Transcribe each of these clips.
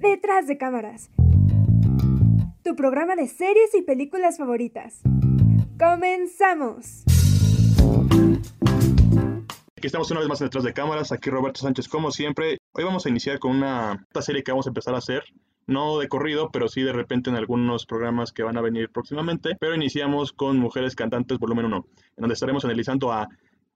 Detrás de cámaras. Tu programa de series y películas favoritas. ¡Comenzamos! Aquí estamos una vez más en Detrás de cámaras. Aquí Roberto Sánchez, como siempre. Hoy vamos a iniciar con una serie que vamos a empezar a hacer no de corrido, pero sí de repente en algunos programas que van a venir próximamente. Pero iniciamos con Mujeres Cantantes Volumen 1, en donde estaremos analizando a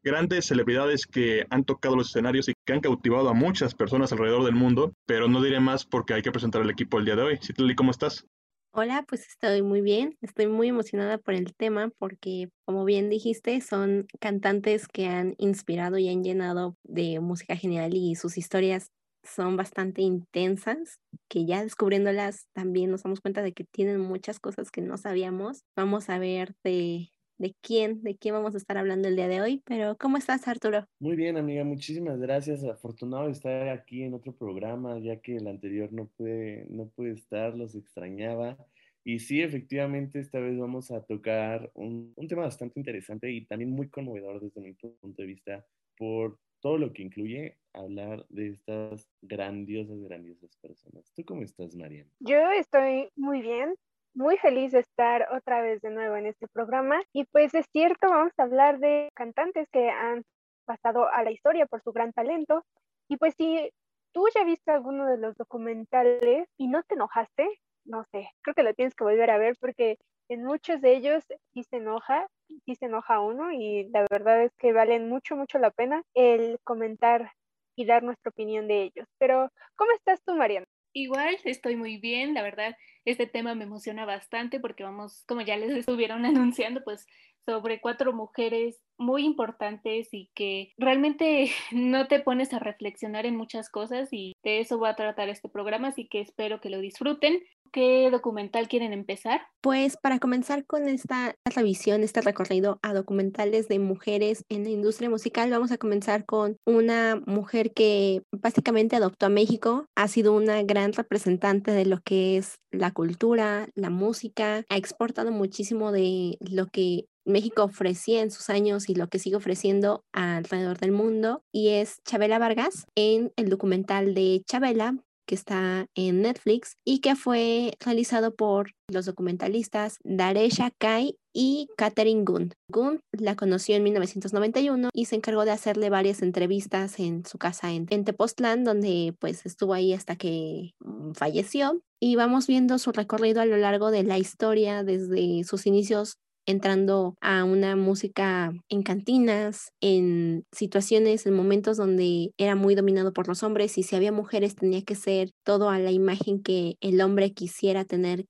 grandes celebridades que han tocado los escenarios y que han cautivado a muchas personas alrededor del mundo, pero no diré más porque hay que presentar al equipo el día de hoy. Citlali, ¿cómo estás? Hola, pues estoy muy bien, estoy muy emocionada por el tema porque, como bien dijiste, son cantantes que han inspirado y han llenado de música genial y sus historias son bastante intensas, que ya descubriéndolas también nos damos cuenta de que tienen muchas cosas que no sabíamos. Vamos a ver de, de quién, de quién vamos a estar hablando el día de hoy, pero ¿cómo estás Arturo? Muy bien amiga, muchísimas gracias. Afortunado de estar aquí en otro programa, ya que el anterior no pude, no pude estar, los extrañaba. Y sí, efectivamente, esta vez vamos a tocar un, un tema bastante interesante y también muy conmovedor desde mi punto de vista por todo lo que incluye hablar de estas grandiosas, grandiosas personas. ¿Tú cómo estás, Mariana? Yo estoy muy bien, muy feliz de estar otra vez de nuevo en este programa. Y pues es cierto, vamos a hablar de cantantes que han pasado a la historia por su gran talento. Y pues si tú ya viste alguno de los documentales y no te enojaste, no sé, creo que lo tienes que volver a ver porque en muchos de ellos sí se enoja, sí se enoja uno y la verdad es que valen mucho, mucho la pena el comentar y dar nuestra opinión de ellos. Pero, ¿cómo estás tú, Mariana? Igual, estoy muy bien, la verdad, este tema me emociona bastante porque vamos, como ya les estuvieron anunciando, pues sobre cuatro mujeres muy importantes y que realmente no te pones a reflexionar en muchas cosas y de eso va a tratar este programa, así que espero que lo disfruten. ¿Qué documental quieren empezar? Pues para comenzar con esta revisión, este recorrido a documentales de mujeres en la industria musical, vamos a comenzar con una mujer que básicamente adoptó a México, ha sido una gran representante de lo que es la cultura, la música, ha exportado muchísimo de lo que México ofrecía en sus años y lo que sigue ofreciendo alrededor del mundo y es Chabela Vargas en el documental de Chabela que está en Netflix y que fue realizado por los documentalistas Daresha Kai y Katherine Gund. Gund la conoció en 1991 y se encargó de hacerle varias entrevistas en su casa en, en Tepoztlán, donde pues estuvo ahí hasta que mm, falleció. Y vamos viendo su recorrido a lo largo de la historia desde sus inicios entrando a una música en cantinas, en situaciones, en momentos donde era muy dominado por los hombres y si había mujeres tenía que ser todo a la imagen que el hombre quisiera tener,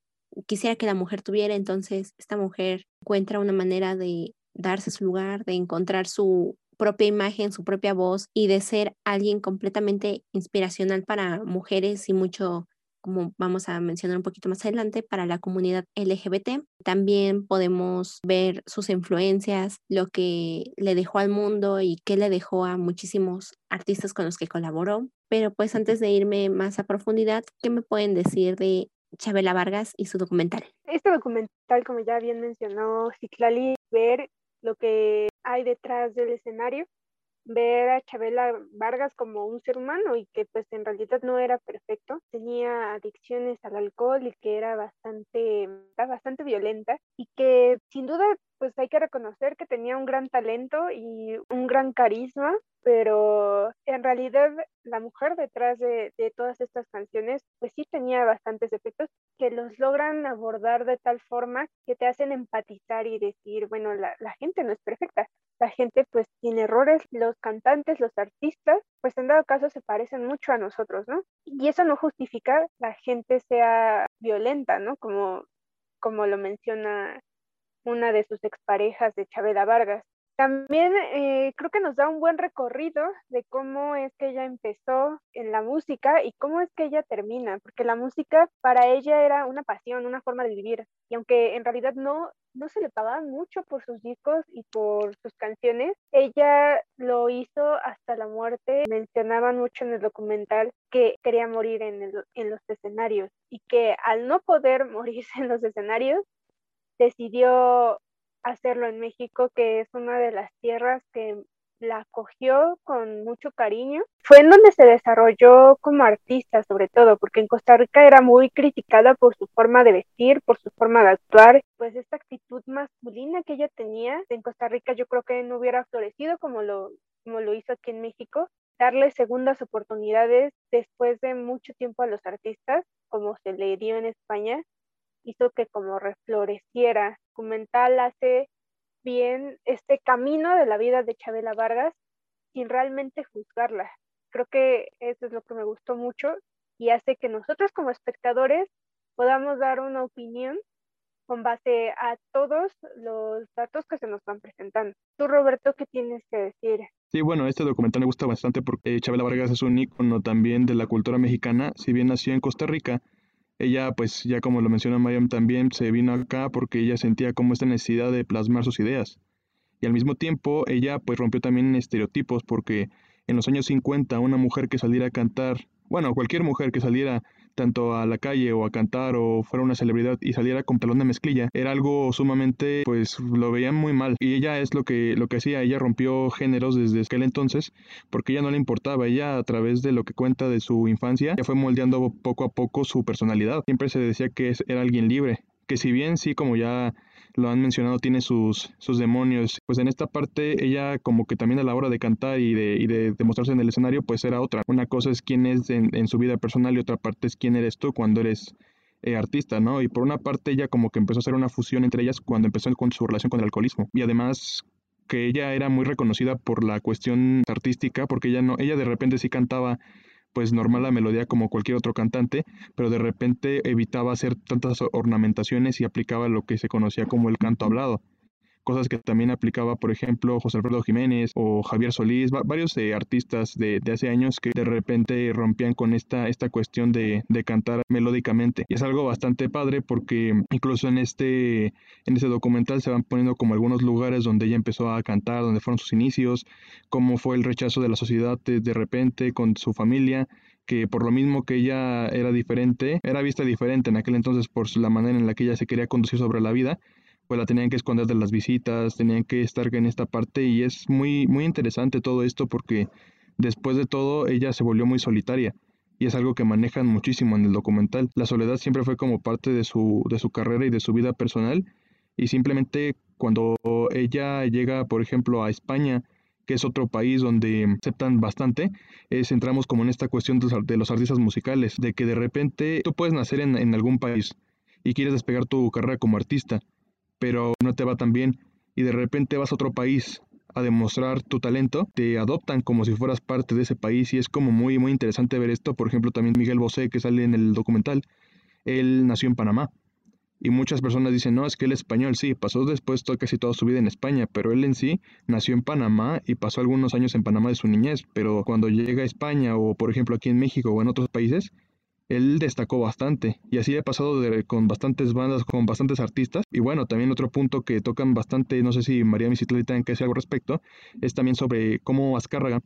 quisiera que la mujer tuviera. Entonces, esta mujer encuentra una manera de darse su lugar, de encontrar su propia imagen, su propia voz y de ser alguien completamente inspiracional para mujeres y mucho como vamos a mencionar un poquito más adelante, para la comunidad LGBT. También podemos ver sus influencias, lo que le dejó al mundo y qué le dejó a muchísimos artistas con los que colaboró. Pero pues antes de irme más a profundidad, ¿qué me pueden decir de Chabela Vargas y su documental? Este documental, como ya bien mencionó Citlali, ver lo que hay detrás del escenario ver a Chabela Vargas como un ser humano y que pues en realidad no era perfecto, tenía adicciones al alcohol y que era bastante, bastante violenta y que sin duda pues hay que reconocer que tenía un gran talento y un gran carisma, pero en realidad la mujer detrás de, de, todas estas canciones, pues sí tenía bastantes efectos que los logran abordar de tal forma que te hacen empatizar y decir, bueno, la, la gente no es perfecta, la gente pues tiene errores, los cantantes, los artistas, pues en dado caso se parecen mucho a nosotros, ¿no? Y eso no justifica la gente sea violenta, ¿no? Como, como lo menciona una de sus exparejas de Chabela Vargas. También eh, creo que nos da un buen recorrido de cómo es que ella empezó en la música y cómo es que ella termina, porque la música para ella era una pasión, una forma de vivir. Y aunque en realidad no, no se le pagaba mucho por sus discos y por sus canciones, ella lo hizo hasta la muerte. Mencionaban mucho en el documental que quería morir en, en los escenarios y que al no poder morirse en los escenarios, decidió hacerlo en México, que es una de las tierras que la acogió con mucho cariño. Fue en donde se desarrolló como artista, sobre todo, porque en Costa Rica era muy criticada por su forma de vestir, por su forma de actuar. Pues esta actitud masculina que ella tenía en Costa Rica yo creo que no hubiera florecido como lo, como lo hizo aquí en México. Darle segundas oportunidades después de mucho tiempo a los artistas, como se le dio en España, hizo que como refloreciera. Documental hace bien este camino de la vida de Chabela Vargas sin realmente juzgarla. Creo que eso es lo que me gustó mucho y hace que nosotros como espectadores podamos dar una opinión con base a todos los datos que se nos van presentando. Tú, Roberto, ¿qué tienes que decir? Sí, bueno, este documental me gusta bastante porque Chabela Vargas es un ícono también de la cultura mexicana, si bien nació en Costa Rica, ella, pues ya como lo menciona Mariam también, se vino acá porque ella sentía como esta necesidad de plasmar sus ideas. Y al mismo tiempo, ella pues rompió también estereotipos porque en los años 50 una mujer que saliera a cantar, bueno, cualquier mujer que saliera tanto a la calle o a cantar o fuera una celebridad y saliera con talón de mezclilla, era algo sumamente, pues lo veían muy mal. Y ella es lo que, lo que hacía, ella rompió géneros desde aquel entonces porque ella no le importaba, ella a través de lo que cuenta de su infancia, ya fue moldeando poco a poco su personalidad. Siempre se decía que era alguien libre, que si bien sí, como ya lo han mencionado, tiene sus, sus demonios. Pues en esta parte ella como que también a la hora de cantar y de, y de demostrarse en el escenario, pues era otra. Una cosa es quién es en, su vida personal y otra parte es quién eres tú cuando eres eh, artista, ¿no? Y por una parte ella como que empezó a hacer una fusión entre ellas cuando empezó con su relación con el alcoholismo. Y además que ella era muy reconocida por la cuestión artística, porque ella no, ella de repente sí cantaba pues normal la melodía como cualquier otro cantante, pero de repente evitaba hacer tantas ornamentaciones y aplicaba lo que se conocía como el canto hablado cosas que también aplicaba, por ejemplo, José Alfredo Jiménez o Javier Solís, varios eh, artistas de, hace años que de repente rompían con esta, esta cuestión de, cantar melódicamente. Y es algo bastante padre porque incluso en este, en este documental se van poniendo como algunos lugares donde ella empezó a cantar, donde fueron sus inicios, cómo fue el rechazo de la sociedad de, de repente con su familia que por lo mismo que ella era diferente, era vista diferente en aquel entonces por la manera en la que ella se quería conducir sobre la vida, pues la tenían que esconder de las visitas, tenían que estar en esta parte y es muy, muy interesante todo esto porque después de todo ella se volvió muy solitaria y es algo que manejan muchísimo en el documental. La soledad siempre fue como parte de su, de su carrera y de su vida personal y simplemente cuando ella llega, por ejemplo, a España, que es otro país donde aceptan bastante, es, entramos como en esta cuestión de los, artistas musicales, de que de repente tú puedes nacer en, en algún país y quieres despegar tu carrera como artista, pero no te va tan bien y de repente vas a otro país a demostrar tu talento, te adoptan como si fueras parte de ese país y es como muy muy interesante ver esto. Por ejemplo, también Miguel Bosé que sale en el documental, él nació en Panamá. Y muchas personas dicen, no, es que él es español, sí, pasó después casi toda su vida en España, pero él en sí nació en Panamá y pasó algunos años en Panamá de su niñez, pero cuando llega a España o por ejemplo aquí en México o en otros países, él destacó bastante y así he pasado con bastantes bandas, con bastantes artistas y bueno, también otro punto que tocan bastante, no sé si María Misitlali tiene que decir algo al respecto, es también sobre cómo Azcárraga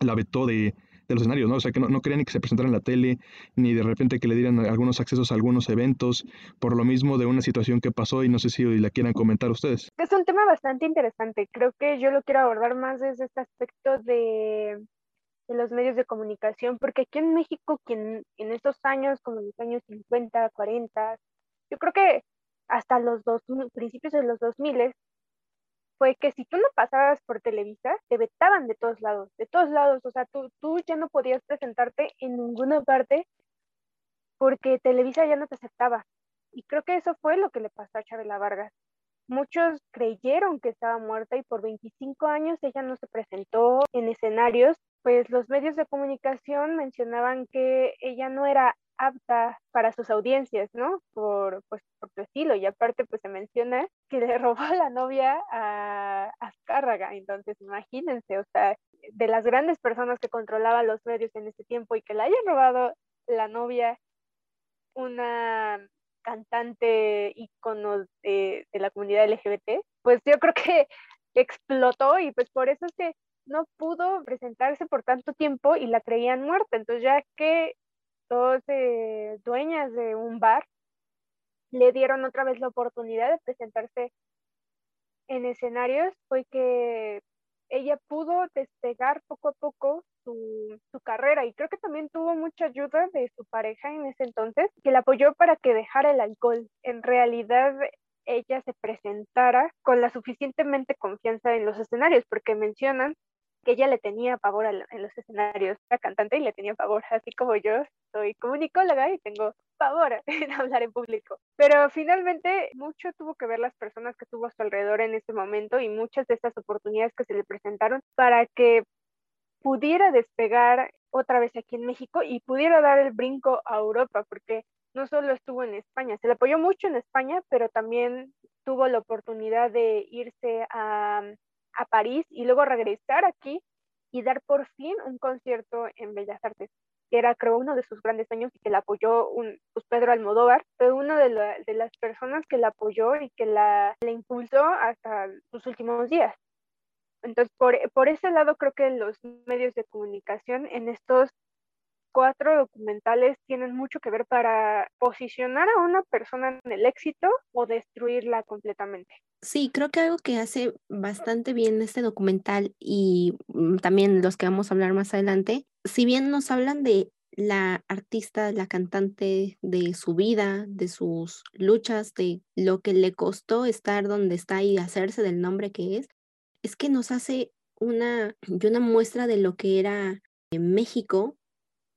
la vetó de, de los escenarios, ¿no? O sea, que no, no querían ni que se presentara en la tele, ni de repente que le dieran algunos accesos a algunos eventos, por lo mismo de una situación que pasó y no sé si la quieran comentar ustedes. Es un tema bastante interesante, creo que yo lo quiero abordar más desde este aspecto de de los medios de comunicación, porque aquí en México, quien en estos años, como en los años 50, 40, yo creo que hasta los dos, principios de los 2000, fue que si tú no pasabas por Televisa, te vetaban de todos lados, de todos lados, o sea, tú, tú ya no podías presentarte en ninguna parte porque Televisa ya no te aceptaba. Y creo que eso fue lo que le pasó a Chabela Vargas. Muchos creyeron que estaba muerta y por 25 años ella no se presentó en escenarios pues los medios de comunicación mencionaban que ella no era apta para sus audiencias, ¿no? Por, pues, por su estilo. Y aparte, pues se menciona que le robó la novia a Azcárraga. Entonces, imagínense, o sea, de las grandes personas que controlaban los medios en ese tiempo y que le hayan robado la novia una cantante ícono de, de la comunidad LGBT, pues yo creo que explotó y pues por eso es que no pudo presentarse por tanto tiempo y la creían muerta. Entonces ya que dos eh, dueñas de un bar le dieron otra vez la oportunidad de presentarse en escenarios, fue que ella pudo despegar poco a poco su, su, carrera y creo que también tuvo mucha ayuda de su pareja en ese entonces, que la apoyó para que dejara el alcohol. En realidad ella se presentara con la suficientemente confianza en los escenarios, porque mencionan que ella le tenía pavor en los escenarios, la cantante y le tenía pavor, así como yo soy comunicóloga y tengo pavor en hablar en público. Pero finalmente mucho tuvo que ver las personas que tuvo a su alrededor en ese momento y muchas de estas oportunidades que se le presentaron para que pudiera despegar otra vez aquí en México y pudiera dar el brinco a Europa, porque no solo estuvo en España, se le apoyó mucho en España, pero también tuvo la oportunidad de irse a, a París y luego regresar aquí y dar por fin un concierto en Bellas Artes, que era creo uno de sus grandes sueños y que la apoyó un, pues Pedro Almodóvar, fue una de, las personas que la apoyó y que la, la impulsó hasta sus últimos días. Entonces, por, por ese lado creo que los medios de comunicación en estos cuatro documentales tienen mucho que ver para posicionar a una persona en el éxito o destruirla completamente. Sí, creo que algo que hace bastante bien este documental y mm, también los que vamos a hablar más adelante, si bien nos hablan de la artista, la cantante, de su vida, de sus luchas, de lo que le costó estar donde está y hacerse del nombre que es, es que nos hace una, una muestra de lo que era México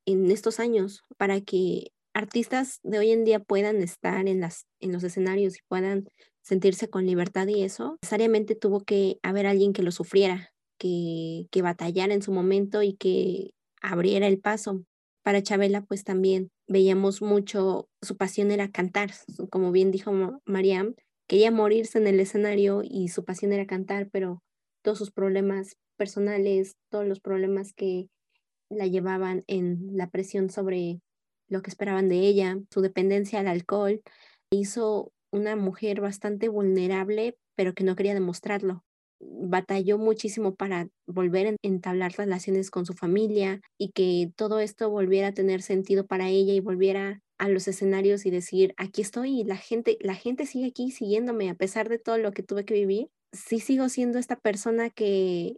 en estos años para que artistas de hoy en día puedan estar en, las, en los escenarios y puedan sentirse con libertad y eso, necesariamente tuvo que haber alguien que lo sufriera, que, que batallara en su momento y que abriera el paso. Para Chabela, pues también veíamos mucho, su pasión era cantar, como bien dijo Mariam, quería morirse en el escenario y su pasión era cantar, pero todos sus problemas personales, todos los problemas que la llevaban en la presión sobre lo que esperaban de ella, su dependencia al alcohol, hizo una mujer bastante vulnerable, pero que no quería demostrarlo. Batalló muchísimo para volver a entablar relaciones con su familia y que todo esto volviera a tener sentido para ella y volviera a los escenarios y decir, aquí estoy la gente, la gente sigue aquí siguiéndome a pesar de todo lo que tuve que vivir. Sí sigo siendo esta persona que,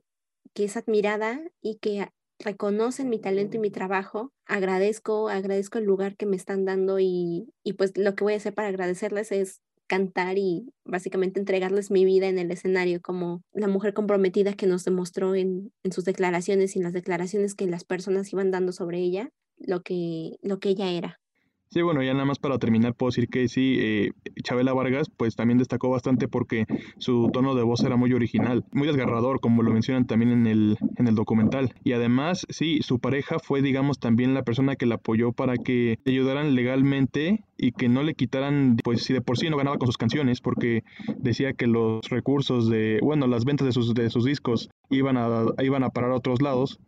que es admirada y que reconocen mi talento y mi trabajo. Agradezco, agradezco el lugar que me están dando y, y pues lo que voy a hacer para agradecerles es cantar y básicamente entregarles mi vida en el escenario como la mujer comprometida que nos demostró en, en, sus declaraciones y en las declaraciones que las personas iban dando sobre ella, lo que, lo que ella era. Sí, bueno, ya nada más para terminar puedo decir que sí, eh, Chabela Vargas pues también destacó bastante porque su tono de voz era muy original, muy desgarrador, como lo mencionan también en el, en el documental. Y además, sí, su pareja fue, digamos, también la persona que la apoyó para que ayudaran legalmente y que no le quitaran, pues si de por sí no ganaba con sus canciones, porque decía que los recursos de, bueno, las ventas de sus, de sus discos iban a, iban a parar a otros lados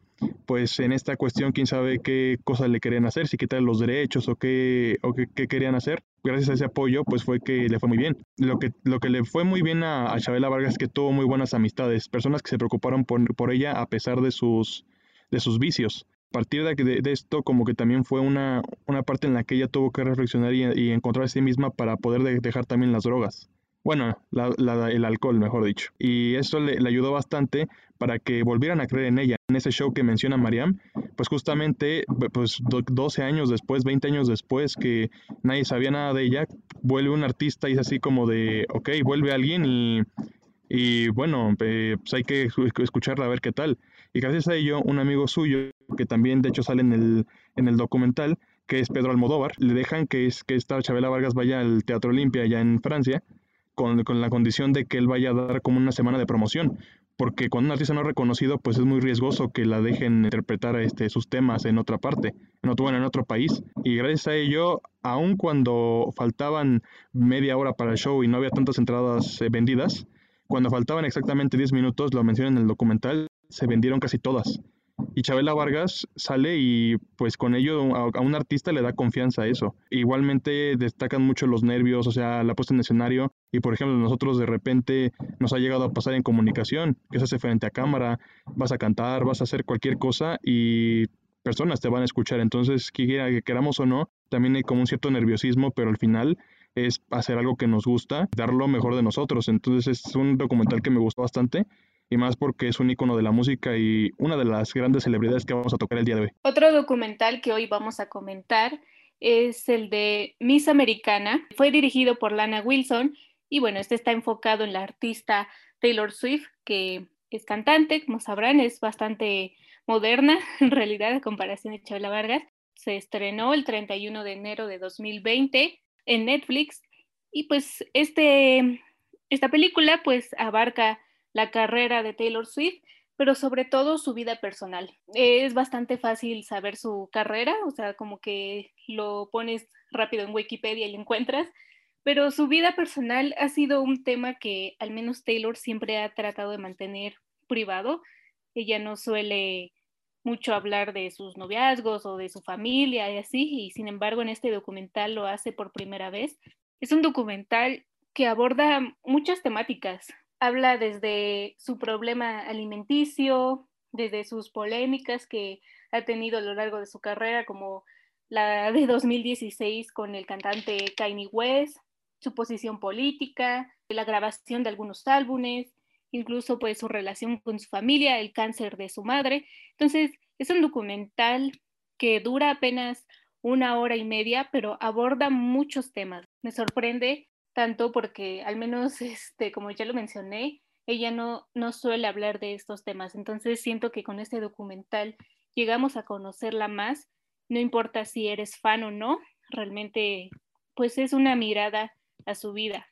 pues en esta cuestión quién sabe qué cosas le querían hacer, si quitar los derechos o qué, o qué, querían hacer. Gracias a ese apoyo, pues fue que le fue muy bien. Lo que, lo que le fue muy bien a, a Chabela Vargas es que tuvo muy buenas amistades, personas que se preocuparon por, por ella a pesar de sus, de sus vicios. A partir de, de, esto, como que también fue una, una parte en la que ella tuvo que reflexionar y, y encontrar a sí misma para poder dejar también las drogas. Bueno, el alcohol, mejor dicho. Y eso le, ayudó bastante para que volvieran a creer en ella. En ese show que menciona Mariam, pues justamente, pues 12 años después, 20 años después que nadie sabía nada de ella, vuelve un artista y es así como de, ok, vuelve alguien y, y bueno, pues hay que escucharla a ver qué tal. Y gracias a ello, un amigo suyo, que también de hecho sale en el, en el documental, que es Pedro Almodóvar, le dejan que, es, que esta Chabela Vargas vaya al Teatro Olimpia allá en Francia con, la condición de que él vaya a dar como una semana de promoción, porque cuando un artista no es reconocido, pues es muy riesgoso que la dejen interpretar este, sus temas en otra parte, en otro, en otro país. Y gracias a ello, aun cuando faltaban media hora para el show y no había tantas entradas eh, vendidas, cuando faltaban exactamente 10 minutos, lo mencionan en el documental, se vendieron casi todas. Y Chabela Vargas sale y pues con ello a, un artista le da confianza a eso. Igualmente destacan mucho los nervios, o sea, la puesta en escenario. Y por ejemplo, nosotros de repente nos ha llegado a pasar en comunicación, que se hace frente a cámara, vas a cantar, vas a hacer cualquier cosa y personas te van a escuchar. Entonces, quiera que queramos o no, también hay como un cierto nerviosismo, pero al final es hacer algo que nos gusta, dar lo mejor de nosotros. Entonces es un documental que me gustó bastante y más porque es un icono de la música y una de las grandes celebridades que vamos a tocar el día de hoy. Otro documental que hoy vamos a comentar es el de Miss Americana. Fue dirigido por Lana Wilson y bueno, este está enfocado en la artista Taylor Swift, que es cantante, como sabrán, es bastante moderna en realidad a comparación de Chabela Vargas. Se estrenó el 31 de enero de 2020 en Netflix y pues este, esta película pues abarca la carrera de Taylor Swift, pero sobre todo su vida personal. Es bastante fácil saber su carrera, o sea, como que lo pones rápido en Wikipedia y lo encuentras, pero su vida personal ha sido un tema que al menos Taylor siempre ha tratado de mantener privado. Ella no suele mucho hablar de sus noviazgos o de su familia y así, y sin embargo en este documental lo hace por primera vez. Es un documental que aborda muchas temáticas. Habla desde su problema alimenticio, desde sus polémicas que ha tenido a lo largo de su carrera, como la de 2016 con el cantante Kanye West, su posición política, la grabación de algunos álbumes, incluso pues su relación con su familia, el cáncer de su madre. Entonces, es un documental que dura apenas una hora y media, pero aborda muchos temas. Me sorprende tanto porque al menos, este, como ya lo mencioné, ella no, no suele hablar de estos temas. Entonces siento que con este documental llegamos a conocerla más, no importa si eres fan o no, realmente pues es una mirada a su vida.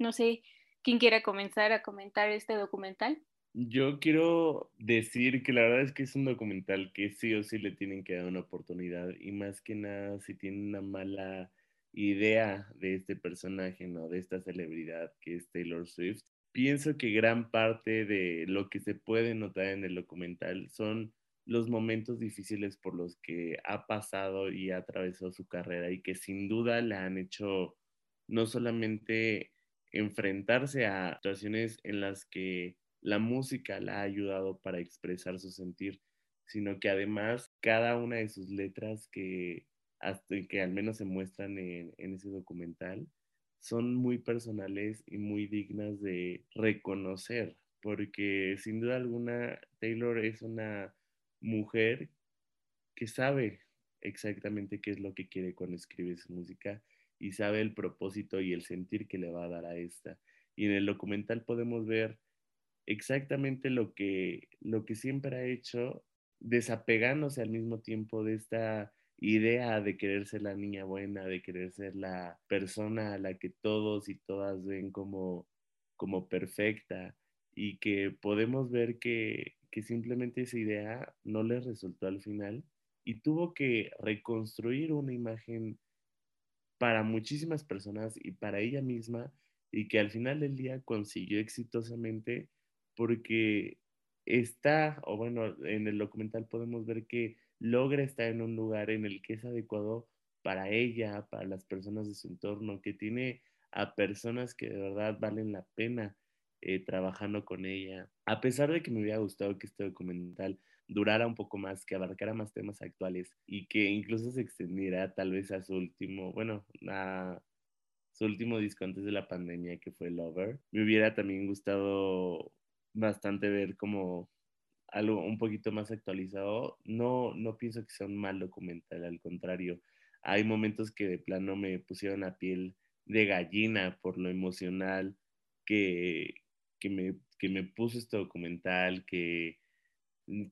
No sé quién quiera comenzar a comentar este documental. Yo quiero decir que la verdad es que es un documental que sí o sí le tienen que dar una oportunidad y más que nada si tienen una mala idea de este personaje, ¿no? De esta celebridad que es Taylor Swift. Pienso que gran parte de lo que se puede notar en el documental son los momentos difíciles por los que ha pasado y ha atravesado su carrera y que sin duda le han hecho no solamente enfrentarse a situaciones en las que la música la ha ayudado para expresar su sentir, sino que además cada una de sus letras que, hasta, que al menos se muestran en, en ese documental son muy personales y muy dignas de reconocer, porque sin duda alguna Taylor es una mujer que sabe exactamente qué es lo que quiere cuando escribe su música y sabe el propósito y el sentir que le va a dar a esta. Y en el documental podemos ver exactamente lo que, lo que siempre ha hecho, desapegándose al mismo tiempo de esta idea de querer ser la niña buena, de querer ser la persona a la que todos y todas ven como, como perfecta y que podemos ver que, que simplemente esa idea no le resultó al final y tuvo que reconstruir una imagen para muchísimas personas y para ella misma y que al final del día consiguió exitosamente porque está, o bueno, en el documental podemos ver que logra estar en un lugar en el que es adecuado para ella, para las personas de su entorno, que tiene a personas que de verdad valen la pena eh, trabajando con ella. A pesar de que me hubiera gustado que este documental durara un poco más, que abarcara más temas actuales y que incluso se extendiera tal vez a su último, bueno, a su último disco antes de la pandemia que fue Lover. Me hubiera también gustado bastante ver como algo un poquito más actualizado. No, no pienso que sea un mal documental, al contrario. Hay momentos que de plano me pusieron a piel de gallina por lo emocional que, que, me, que me puso este documental, que,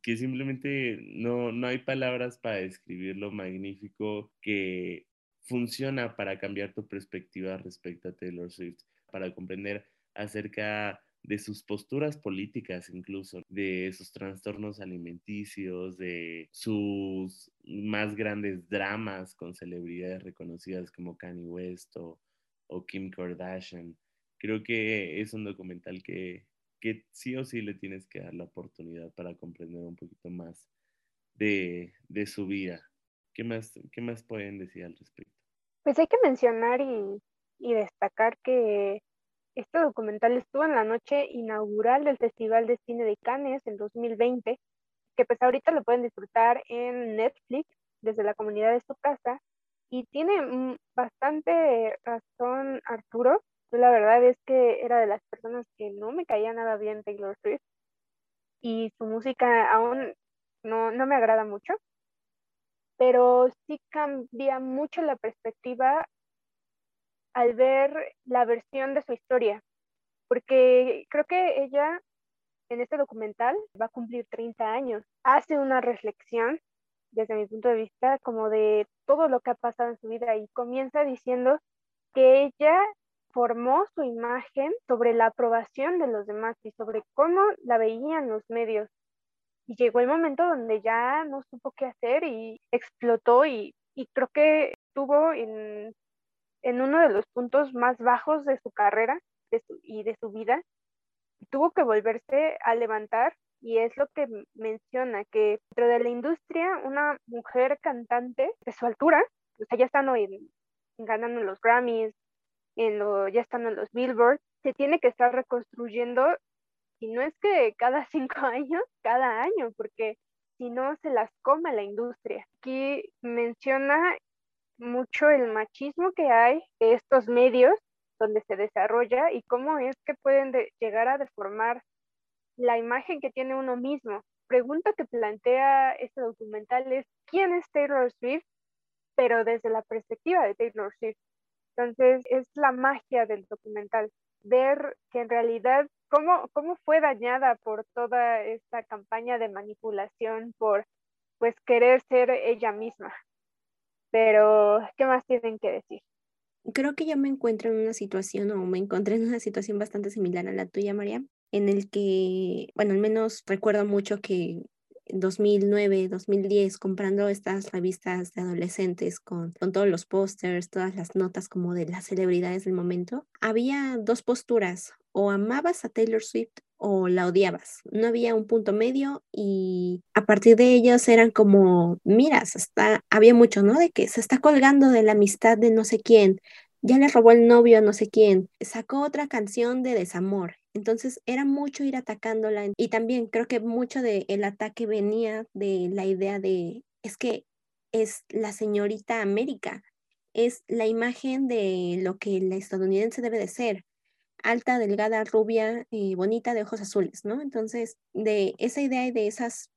que simplemente no, no hay palabras para describir lo magnífico que funciona para cambiar tu perspectiva respecto a Taylor Swift, para comprender acerca de sus posturas políticas incluso, de sus trastornos alimenticios, de sus más grandes dramas con celebridades reconocidas como Kanye West o, Kim Kardashian. Creo que es un documental que, que sí o sí le tienes que dar la oportunidad para comprender un poquito más de, de su vida. ¿Qué más, ¿Qué más pueden decir al respecto? Pues hay que mencionar y, y destacar que este documental estuvo en la noche inaugural del Festival de Cine de Cannes en 2020, que pues ahorita lo pueden disfrutar en Netflix desde la comunidad de su casa. Y tiene mm, bastante razón Arturo. Yo la verdad es que era de las personas que no me caía nada bien Taylor Swift. y su música aún no, no me agrada mucho, pero sí cambia mucho la perspectiva al ver la versión de su historia, porque creo que ella en este documental va a cumplir 30 años, hace una reflexión desde mi punto de vista como de todo lo que ha pasado en su vida y comienza diciendo que ella formó su imagen sobre la aprobación de los demás y sobre cómo la veían los medios. Y llegó el momento donde ya no supo qué hacer y explotó y, creo que estuvo en, uno de los puntos más bajos de su carrera y de su vida. Tuvo que volverse a levantar y es lo que menciona, que dentro de la industria una mujer cantante de su altura, o sea, ya estando ganando los Grammys, en lo, ya estando en los Billboard, se tiene que estar reconstruyendo, y no es que cada cinco años, cada año, porque si no se las come la industria. Aquí menciona mucho el machismo que hay de estos medios donde se desarrolla y cómo es que pueden llegar a deformar la imagen que tiene uno mismo. Pregunta que plantea este documental es ¿quién es Taylor Swift? Pero desde la perspectiva de Taylor Swift. Entonces, es la magia del documental, ver que en realidad cómo, cómo fue dañada por toda esta campaña de manipulación, por pues querer ser ella misma. Pero, ¿qué más tienen que decir? Creo que yo me encuentro en una situación o me encontré en una situación bastante similar a la tuya, María, en el que, bueno, al menos recuerdo mucho que 2009, 2010, comprando estas revistas de adolescentes con, con todos los pósters, todas las notas como de las celebridades del momento, había dos posturas, o amabas a Taylor Swift o la odiabas. No había un punto medio y a partir de ellos eran como, mira, está, había mucho, ¿no? De que se está colgando de la amistad de no sé quién, ya le robó el novio a no sé quién, sacó otra canción de desamor entonces era mucho ir atacándola y también creo que mucho del el ataque venía de la idea de, es que es la señorita América, es la imagen de lo que la estadounidense debe de ser, alta, delgada, rubia, eh, bonita, de ojos azules, ¿no? Entonces, de esa idea y de esas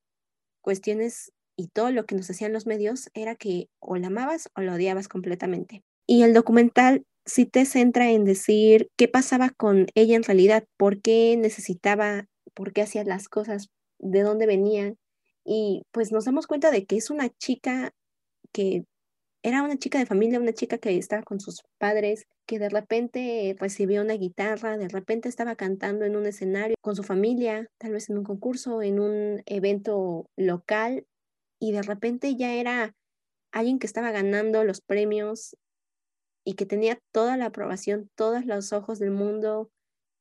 cuestiones y todo lo que nos hacían los medios era que o la amabas o la odiabas completamente. Y el documental si te centra en decir qué pasaba con ella en realidad, por qué necesitaba, por qué hacía las cosas, de dónde venía. Y pues nos damos cuenta de que es una chica que era una chica de familia, una chica que estaba con sus padres, que de repente recibió una guitarra, de repente estaba cantando en un escenario con su familia, tal vez en un concurso, en un evento local, y de repente ya era alguien que estaba ganando los premios y que tenía toda la aprobación, todos los ojos del mundo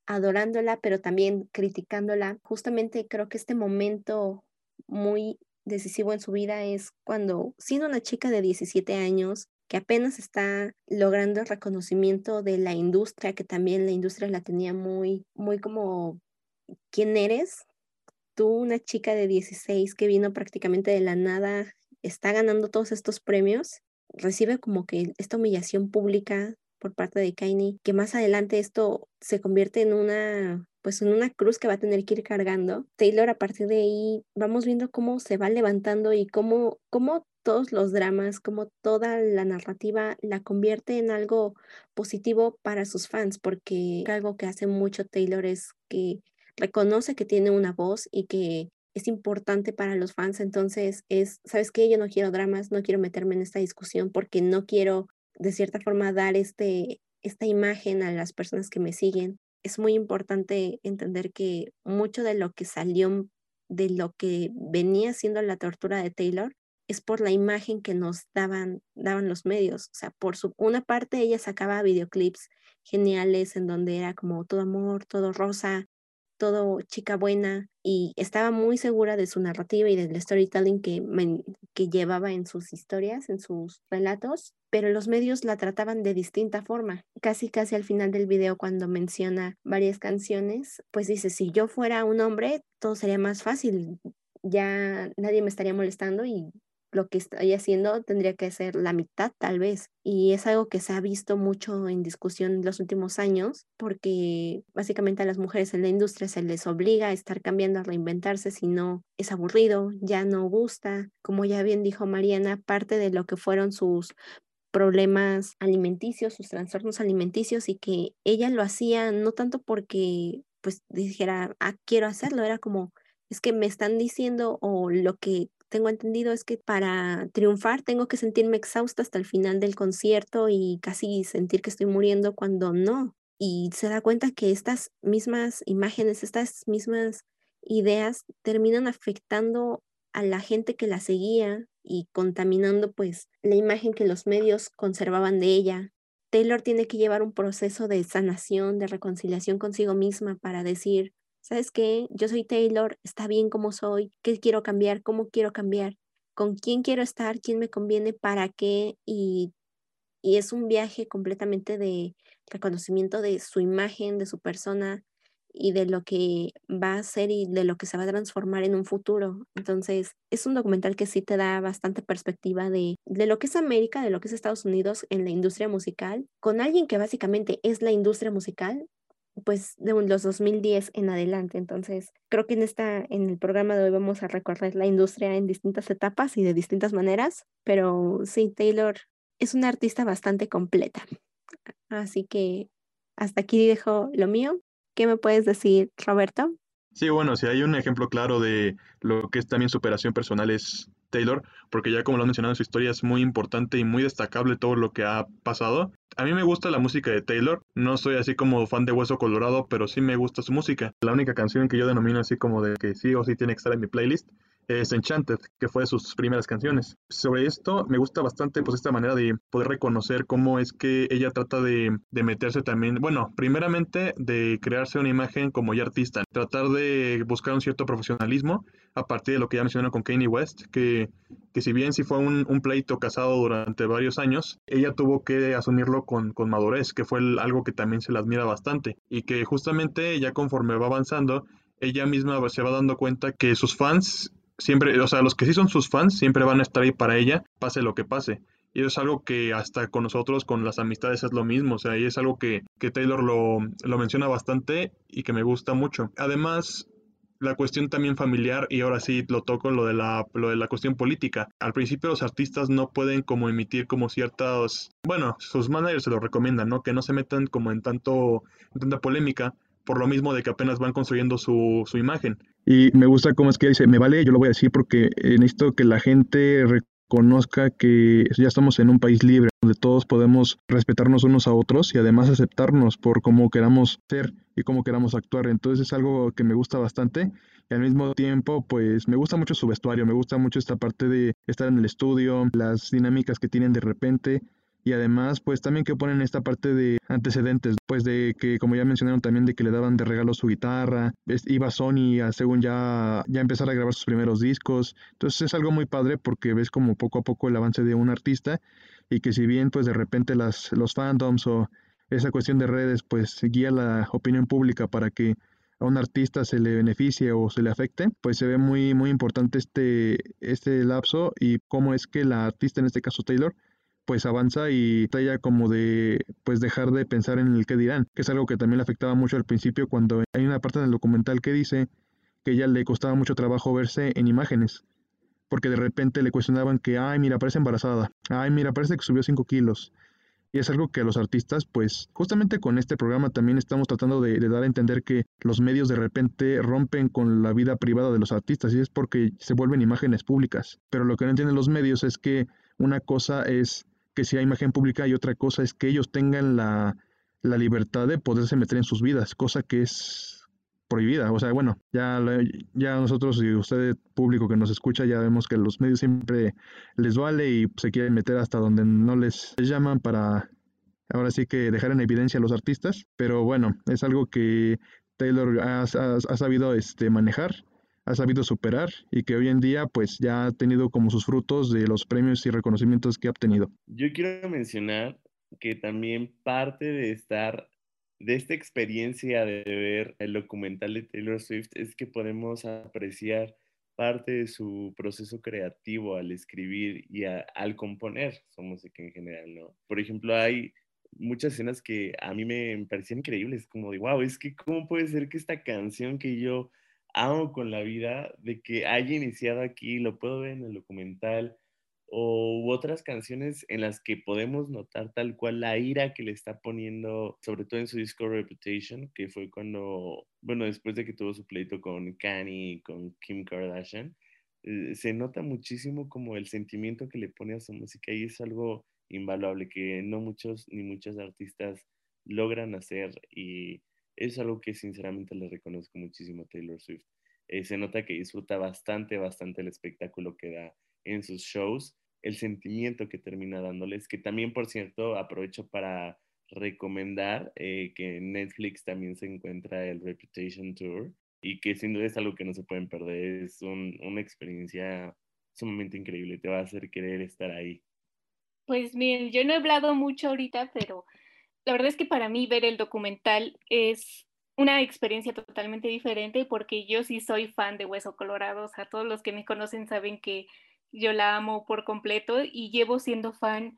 adorándola, pero también criticándola. Justamente creo que este momento muy decisivo en su vida es cuando, siendo una chica de 17 años, que apenas está logrando el reconocimiento de la industria, que también la industria la tenía muy, muy como, ¿quién eres? Tú, una chica de 16 que vino prácticamente de la nada, está ganando todos estos premios recibe como que esta humillación pública por parte de Kaini, que más adelante esto se convierte en una pues en una cruz que va a tener que ir cargando. Taylor a partir de ahí vamos viendo cómo se va levantando y cómo, cómo todos los dramas, cómo toda la narrativa la convierte en algo positivo para sus fans, porque algo que hace mucho Taylor es que reconoce que tiene una voz y que es importante para los fans, entonces es, ¿sabes qué? Yo no quiero dramas, no quiero meterme en esta discusión porque no quiero de cierta forma dar este, esta imagen a las personas que me siguen. Es muy importante entender que mucho de lo que salió, de lo que venía siendo la tortura de Taylor, es por la imagen que nos daban, daban los medios. O sea, por una parte ella sacaba videoclips geniales en donde era como todo amor, todo rosa, todo chica buena y estaba muy segura de su narrativa y del storytelling que, que llevaba en sus historias, en sus relatos, pero los medios la trataban de distinta forma. Casi, casi al final del video cuando menciona varias canciones, pues dice, si yo fuera un hombre, todo sería más fácil, ya nadie me estaría molestando y lo que estoy haciendo tendría que ser la mitad tal vez. Y es algo que se ha visto mucho en discusión en los últimos años, porque básicamente a las mujeres en la industria se les obliga a estar cambiando, a reinventarse, si no es aburrido, ya no gusta. Como ya bien dijo Mariana, parte de lo que fueron sus problemas alimenticios, sus trastornos alimenticios y que ella lo hacía no tanto porque pues dijera, ah, quiero hacerlo, era como, es que me están diciendo o lo que tengo entendido es que para triunfar tengo que sentirme exhausta hasta el final del concierto y casi sentir que estoy muriendo cuando no. Y se da cuenta que estas mismas imágenes, estas mismas ideas terminan afectando a la gente que la seguía y contaminando pues la imagen que los medios conservaban de ella. Taylor tiene que llevar un proceso de sanación, de reconciliación consigo misma para decir, ¿sabes qué? Yo soy Taylor, está bien como soy, ¿qué quiero cambiar? ¿Cómo quiero cambiar? ¿Con quién quiero estar? ¿Quién me conviene? ¿Para qué? Y, y es un viaje completamente de reconocimiento de su imagen, de su persona y de lo que va a ser y de lo que se va a transformar en un futuro. Entonces, es un documental que sí te da bastante perspectiva de, de lo que es América, de lo que es Estados Unidos en la industria musical, con alguien que básicamente es la industria musical pues de los 2010 en adelante. Entonces, creo que en esta en el programa de hoy vamos a recorrer la industria en distintas etapas y de distintas maneras, pero sí Taylor es una artista bastante completa. Así que hasta aquí dejo lo mío. ¿Qué me puedes decir, Roberto? Sí, bueno, si hay un ejemplo claro de lo que es también superación personal es Taylor, porque ya como lo han mencionado en su historia es muy importante y muy destacable todo lo que ha pasado. A mí me gusta la música de Taylor, no soy así como fan de Hueso Colorado, pero sí me gusta su música. La única canción que yo denomino así como de que sí o sí tiene que estar en mi playlist es Enchanted, que fue de sus primeras canciones. Sobre esto me gusta bastante pues esta manera de poder reconocer cómo es que ella trata de, de meterse también, bueno, primeramente de crearse una imagen como ya artista, tratar de buscar un cierto profesionalismo a partir de lo que ya mencionó con Kanye West, que, que si bien sí fue un, un, pleito casado durante varios años, ella tuvo que asumirlo con, con madurez, que fue algo que también se le admira bastante y que justamente ya conforme va avanzando, ella misma se va dando cuenta que sus fans siempre, o sea, los que sí son sus fans siempre van a estar ahí para ella, pase lo que pase. Y es algo que hasta con nosotros, con las amistades, es lo mismo. O sea, y es algo que, que Taylor lo, lo menciona bastante y que me gusta mucho. Además, la cuestión también familiar y ahora sí lo toco lo de la lo de la cuestión política. Al principio los artistas no pueden como emitir como ciertas, bueno, sus managers se lo recomiendan, ¿no? Que no se metan como en tanto en tanta polémica por lo mismo de que apenas van construyendo su, su imagen. Y me gusta cómo es que dice, me vale, yo lo voy a decir porque necesito que la gente reconozca que ya estamos en un país libre, donde todos podemos respetarnos unos a otros y además aceptarnos por cómo queramos ser y cómo queramos actuar. Entonces es algo que me gusta bastante y al mismo tiempo pues me gusta mucho su vestuario, me gusta mucho esta parte de estar en el estudio, las dinámicas que tienen de repente y además pues también que ponen esta parte de antecedentes, pues de que como ya mencionaron también de que le daban de regalo su guitarra, iba Sony a según ya, ya empezar a grabar sus primeros discos, entonces es algo muy padre porque ves como poco a poco el avance de un artista y que si bien pues de repente las, los fandoms o esa cuestión de redes pues guía la opinión pública para que a un artista se le beneficie o se le afecte, pues se ve muy, muy importante este, este lapso y cómo es que la artista, en este caso Taylor, pues avanza y trata como de pues dejar de pensar en el que dirán, que es algo que también le afectaba mucho al principio cuando hay una parte del documental que dice que ella le costaba mucho trabajo verse en imágenes, porque de repente le cuestionaban que, ay, mira, parece embarazada, ay, mira, parece que subió 5 kilos. Y es algo que a los artistas, pues justamente con este programa también estamos tratando de, de, dar a entender que los medios de repente rompen con la vida privada de los artistas y es porque se vuelven imágenes públicas. Pero lo que no entienden los medios es que una cosa es que sea imagen pública y otra cosa es que ellos tengan la, la libertad de poderse meter en sus vidas, cosa que es prohibida. O sea, bueno, ya, ya nosotros y usted, público que nos escucha, ya vemos que los medios siempre les vale y se quieren meter hasta donde no les llaman para ahora sí que dejar en evidencia a los artistas. Pero bueno, es algo que Taylor ha, ha, ha sabido este, manejar ha sabido superar y que hoy en día pues ya ha tenido como sus frutos de los premios y reconocimientos que ha obtenido. Yo quiero mencionar que también parte de estar, de esta experiencia de ver el documental de Taylor Swift es que podemos apreciar parte de su proceso creativo al escribir y al componer su música en general, ¿no? Por ejemplo, hay muchas escenas que a mí me parecían increíbles, como de, wow, es que cómo puede ser que esta canción que yo amo con la vida, de que haya iniciado aquí, lo puedo ver en el documental, o otras canciones en las que podemos notar tal cual la ira que le está poniendo, sobre todo en su disco Reputation, que fue cuando, bueno, después de que tuvo su pleito con Kanye con Kim Kardashian, eh, se nota muchísimo como el sentimiento que le pone a su música y es algo invaluable que no muchos ni muchas artistas logran hacer y es algo que sinceramente le reconozco muchísimo a Taylor Swift. Eh, se nota que disfruta bastante, bastante el espectáculo que da en sus shows, el sentimiento que termina dándoles, que también, por cierto, aprovecho para recomendar eh, que en Netflix también se encuentra el Reputation Tour y que sin duda es algo que no se pueden perder, es una experiencia sumamente increíble, te va a hacer querer estar ahí. Pues bien, yo no he hablado mucho ahorita, pero la verdad es que para mí ver el documental es una experiencia totalmente diferente porque yo sí soy fan de Hueso Colorado, o sea, todos los que me conocen saben que yo la amo por completo y llevo siendo fan,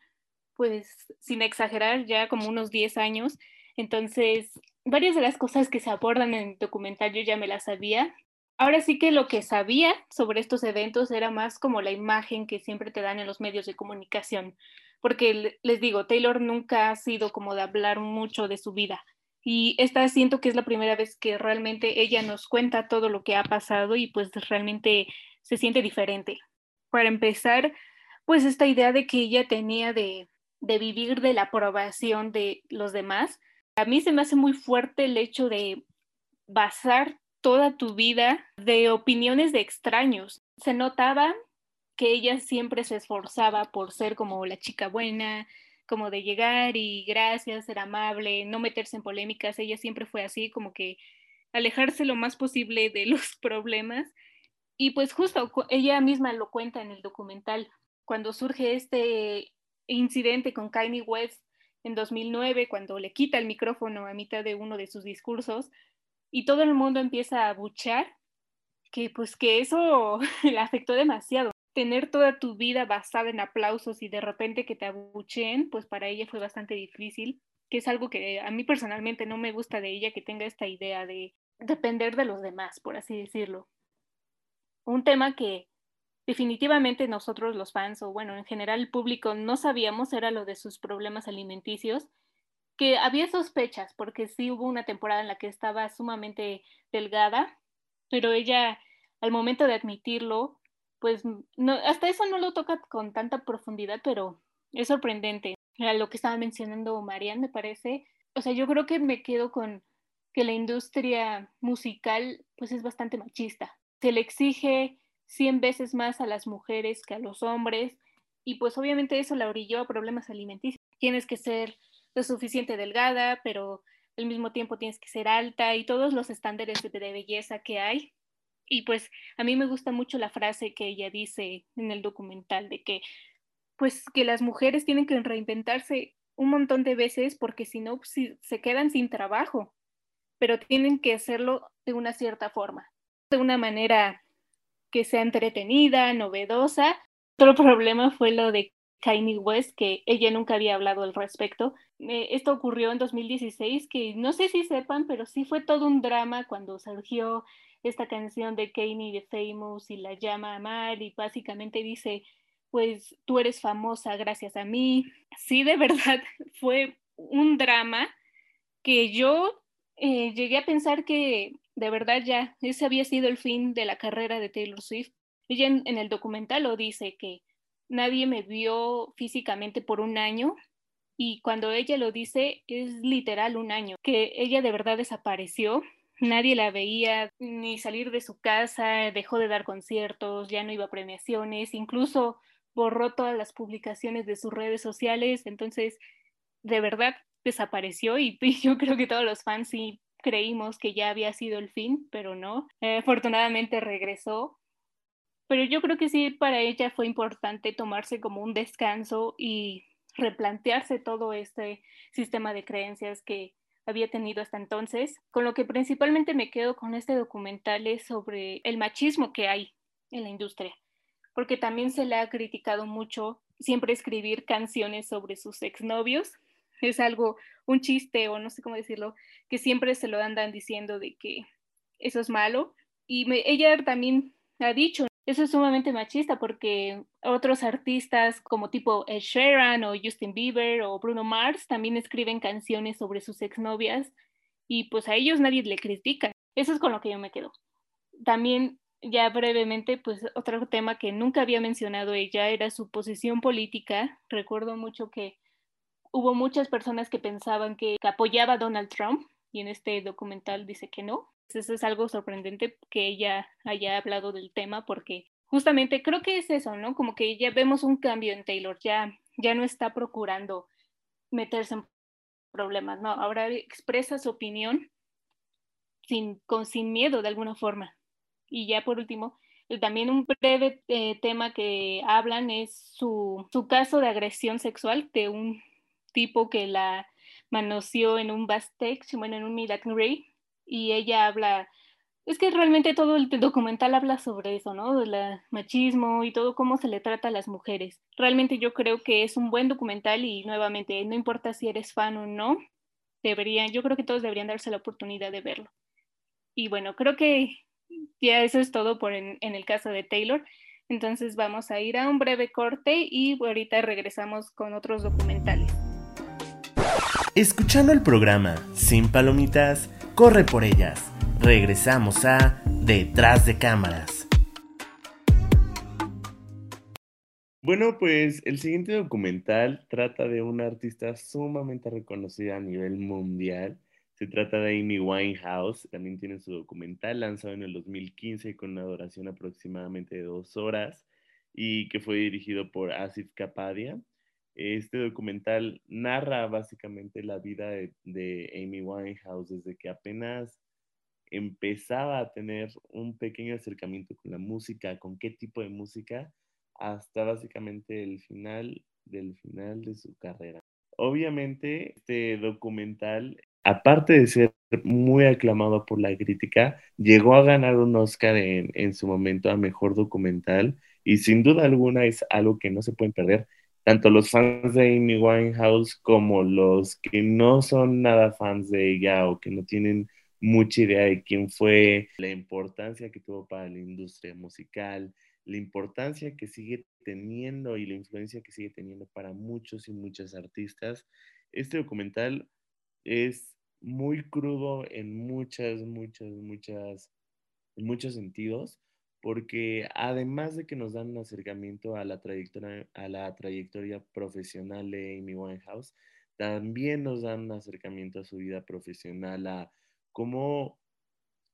pues sin exagerar, ya como unos 10 años. Entonces, varias de las cosas que se abordan en el documental yo ya me las sabía. Ahora sí que lo que sabía sobre estos eventos era más como la imagen que siempre te dan en los medios de comunicación, porque les digo, Taylor nunca ha sido como de hablar mucho de su vida. Y esta siento que es la primera vez que realmente ella nos cuenta todo lo que ha pasado y pues realmente se siente diferente para empezar, pues esta idea de que ella tenía de, vivir de la aprobación de los demás, a mí se me hace muy fuerte el hecho de basar toda tu vida de opiniones de extraños. Se notaba que ella siempre se esforzaba por ser como la chica buena, como de llegar y gracias, ser amable, no meterse en polémicas. Ella siempre fue así, como que alejarse lo más posible de los problemas y pues justo ella misma lo cuenta en el documental, cuando surge este incidente con Kanye West en 2009, cuando le quita el micrófono a mitad de uno de sus discursos y todo el mundo empieza a buchar, que pues que eso le afectó demasiado. Tener toda tu vida basada en aplausos y de repente que te abucheen, pues para ella fue bastante difícil, que es algo que a mí personalmente no me gusta de ella, que tenga esta idea de depender de los demás, por así decirlo. Un tema que definitivamente nosotros los fans o bueno, en general el público no sabíamos era lo de sus problemas alimenticios, que había sospechas porque sí hubo una temporada en la que estaba sumamente delgada, pero ella al momento de admitirlo, pues no, hasta eso no lo toca con tanta profundidad, pero es sorprendente. A lo que estaba mencionando Marian, me parece. O sea, yo creo que me quedo con que la industria musical pues es bastante machista se le exige 100 veces más a las mujeres que a los hombres y pues obviamente eso la orilló a problemas alimenticios. Tienes que ser lo suficiente delgada, pero al mismo tiempo tienes que ser alta y todos los estándares de, belleza que hay. Y pues a mí me gusta mucho la frase que ella dice en el documental de que pues que las mujeres tienen que reinventarse un montón de veces porque si no se quedan sin trabajo, pero tienen que hacerlo de una cierta forma de una manera que sea entretenida, novedosa. Otro problema fue lo de Kanye West, que ella nunca había hablado al respecto. esto ocurrió en 2016, que no sé si sepan, pero sí fue todo un drama cuando surgió esta canción de Kanye de Famous y la llama a amar y básicamente dice, pues tú eres famosa gracias a mí. Sí, de verdad, fue un drama que yo eh, llegué a pensar que de verdad ya, ese había sido el fin de la carrera de Taylor Swift. Ella en, el documental lo dice que nadie me vio físicamente por un año y cuando ella lo dice es literal un año, que ella de verdad desapareció, nadie la veía ni salir de su casa, dejó de dar conciertos, ya no iba a premiaciones, incluso borró todas las publicaciones de sus redes sociales, entonces de verdad desapareció y, yo creo que todos los fans sí creímos que ya había sido el fin, pero no. Eh, afortunadamente regresó. Pero yo creo que sí, para ella fue importante tomarse como un descanso y replantearse todo este sistema de creencias que había tenido hasta entonces. Con lo que principalmente me quedo con este documental es sobre el machismo que hay en la industria, porque también se le ha criticado mucho siempre escribir canciones sobre sus exnovios. Es algo, un chiste o no sé cómo decirlo, que siempre se lo andan diciendo de que eso es malo. Y ella también ha dicho, eso es sumamente machista porque otros artistas como tipo Ed Sheeran o Justin Bieber o Bruno Mars también escriben canciones sobre sus exnovias y pues a ellos nadie le critica. Eso es con lo que yo me quedo. También ya brevemente, pues otro tema que nunca había mencionado ella era su posición política. Recuerdo mucho que hubo muchas personas que pensaban que, apoyaba a Donald Trump y en este documental dice que no. Eso es algo sorprendente que ella haya hablado del tema porque justamente creo que es eso, ¿no? Como que ya vemos un cambio en Taylor, ya, ya no está procurando meterse en problemas, no, ahora expresa su opinión sin, con, sin miedo de alguna forma. Y ya por último, también un breve eh, tema que hablan es su, su, caso de agresión sexual de un tipo que la manoseó en un backstage, bueno, en un meet and y ella habla, es que realmente todo el documental habla sobre eso, ¿no? Del machismo y todo cómo se le trata a las mujeres. Realmente yo creo que es un buen documental y nuevamente, no importa si eres fan o no, deberían, yo creo que todos deberían darse la oportunidad de verlo. Y bueno, creo que ya eso es todo por en, el caso de Taylor. Entonces vamos a ir a un breve corte y ahorita regresamos con otros documentales. Escuchando el programa Sin Palomitas, corre por ellas. Regresamos a Detrás de Cámaras. Bueno, pues el siguiente documental trata de una artista sumamente reconocida a nivel mundial se trata de Amy Winehouse, también tiene su documental lanzado en el 2015 con una duración aproximadamente de dos horas y que fue dirigido por Asif Kapadia. Este documental narra básicamente la vida de, Amy Winehouse desde que apenas empezaba a tener un pequeño acercamiento con la música, con qué tipo de música, hasta básicamente el final del final de su carrera. Obviamente, este documental aparte de ser muy aclamado por la crítica, llegó a ganar un Oscar en, su momento a Mejor Documental y sin duda alguna es algo que no se pueden perder, tanto los fans de Amy Winehouse como los que no son nada fans de ella o que no tienen mucha idea de quién fue, la importancia que tuvo para la industria musical, la importancia que sigue teniendo y la influencia que sigue teniendo para muchos y muchas artistas. Este documental es muy crudo en muchas, muchas, muchas, en muchos sentidos, porque además de que nos dan un acercamiento a la trayectoria, a la trayectoria profesional de Amy Winehouse, también nos dan un acercamiento a su vida profesional, a cómo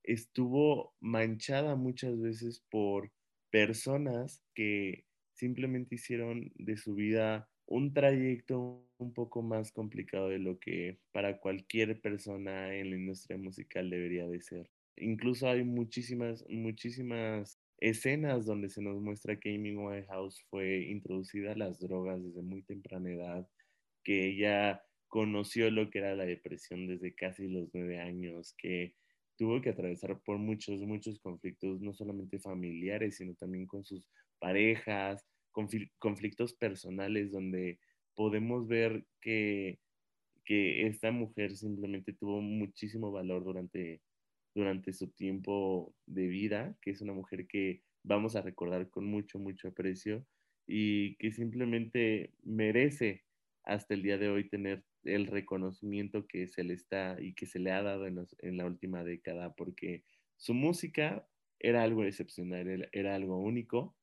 estuvo manchada muchas veces por personas que simplemente hicieron de su vida un trayecto un poco más complicado de lo que para cualquier persona en la industria musical debería de ser. Incluso hay muchísimas, muchísimas escenas donde se nos muestra que Amy Winehouse fue introducida a las drogas desde muy temprana edad, que ella conoció lo que era la depresión desde casi los nueve años, que tuvo que atravesar por muchos, muchos conflictos, no solamente familiares, sino también con sus parejas, conflictos personales donde podemos ver que, que esta mujer simplemente tuvo muchísimo valor durante, durante su tiempo de vida, que es una mujer que vamos a recordar con mucho, mucho aprecio y que simplemente merece hasta el día de hoy tener el reconocimiento que se le está y que se le ha dado en, la última década, porque su música era algo excepcional, era algo único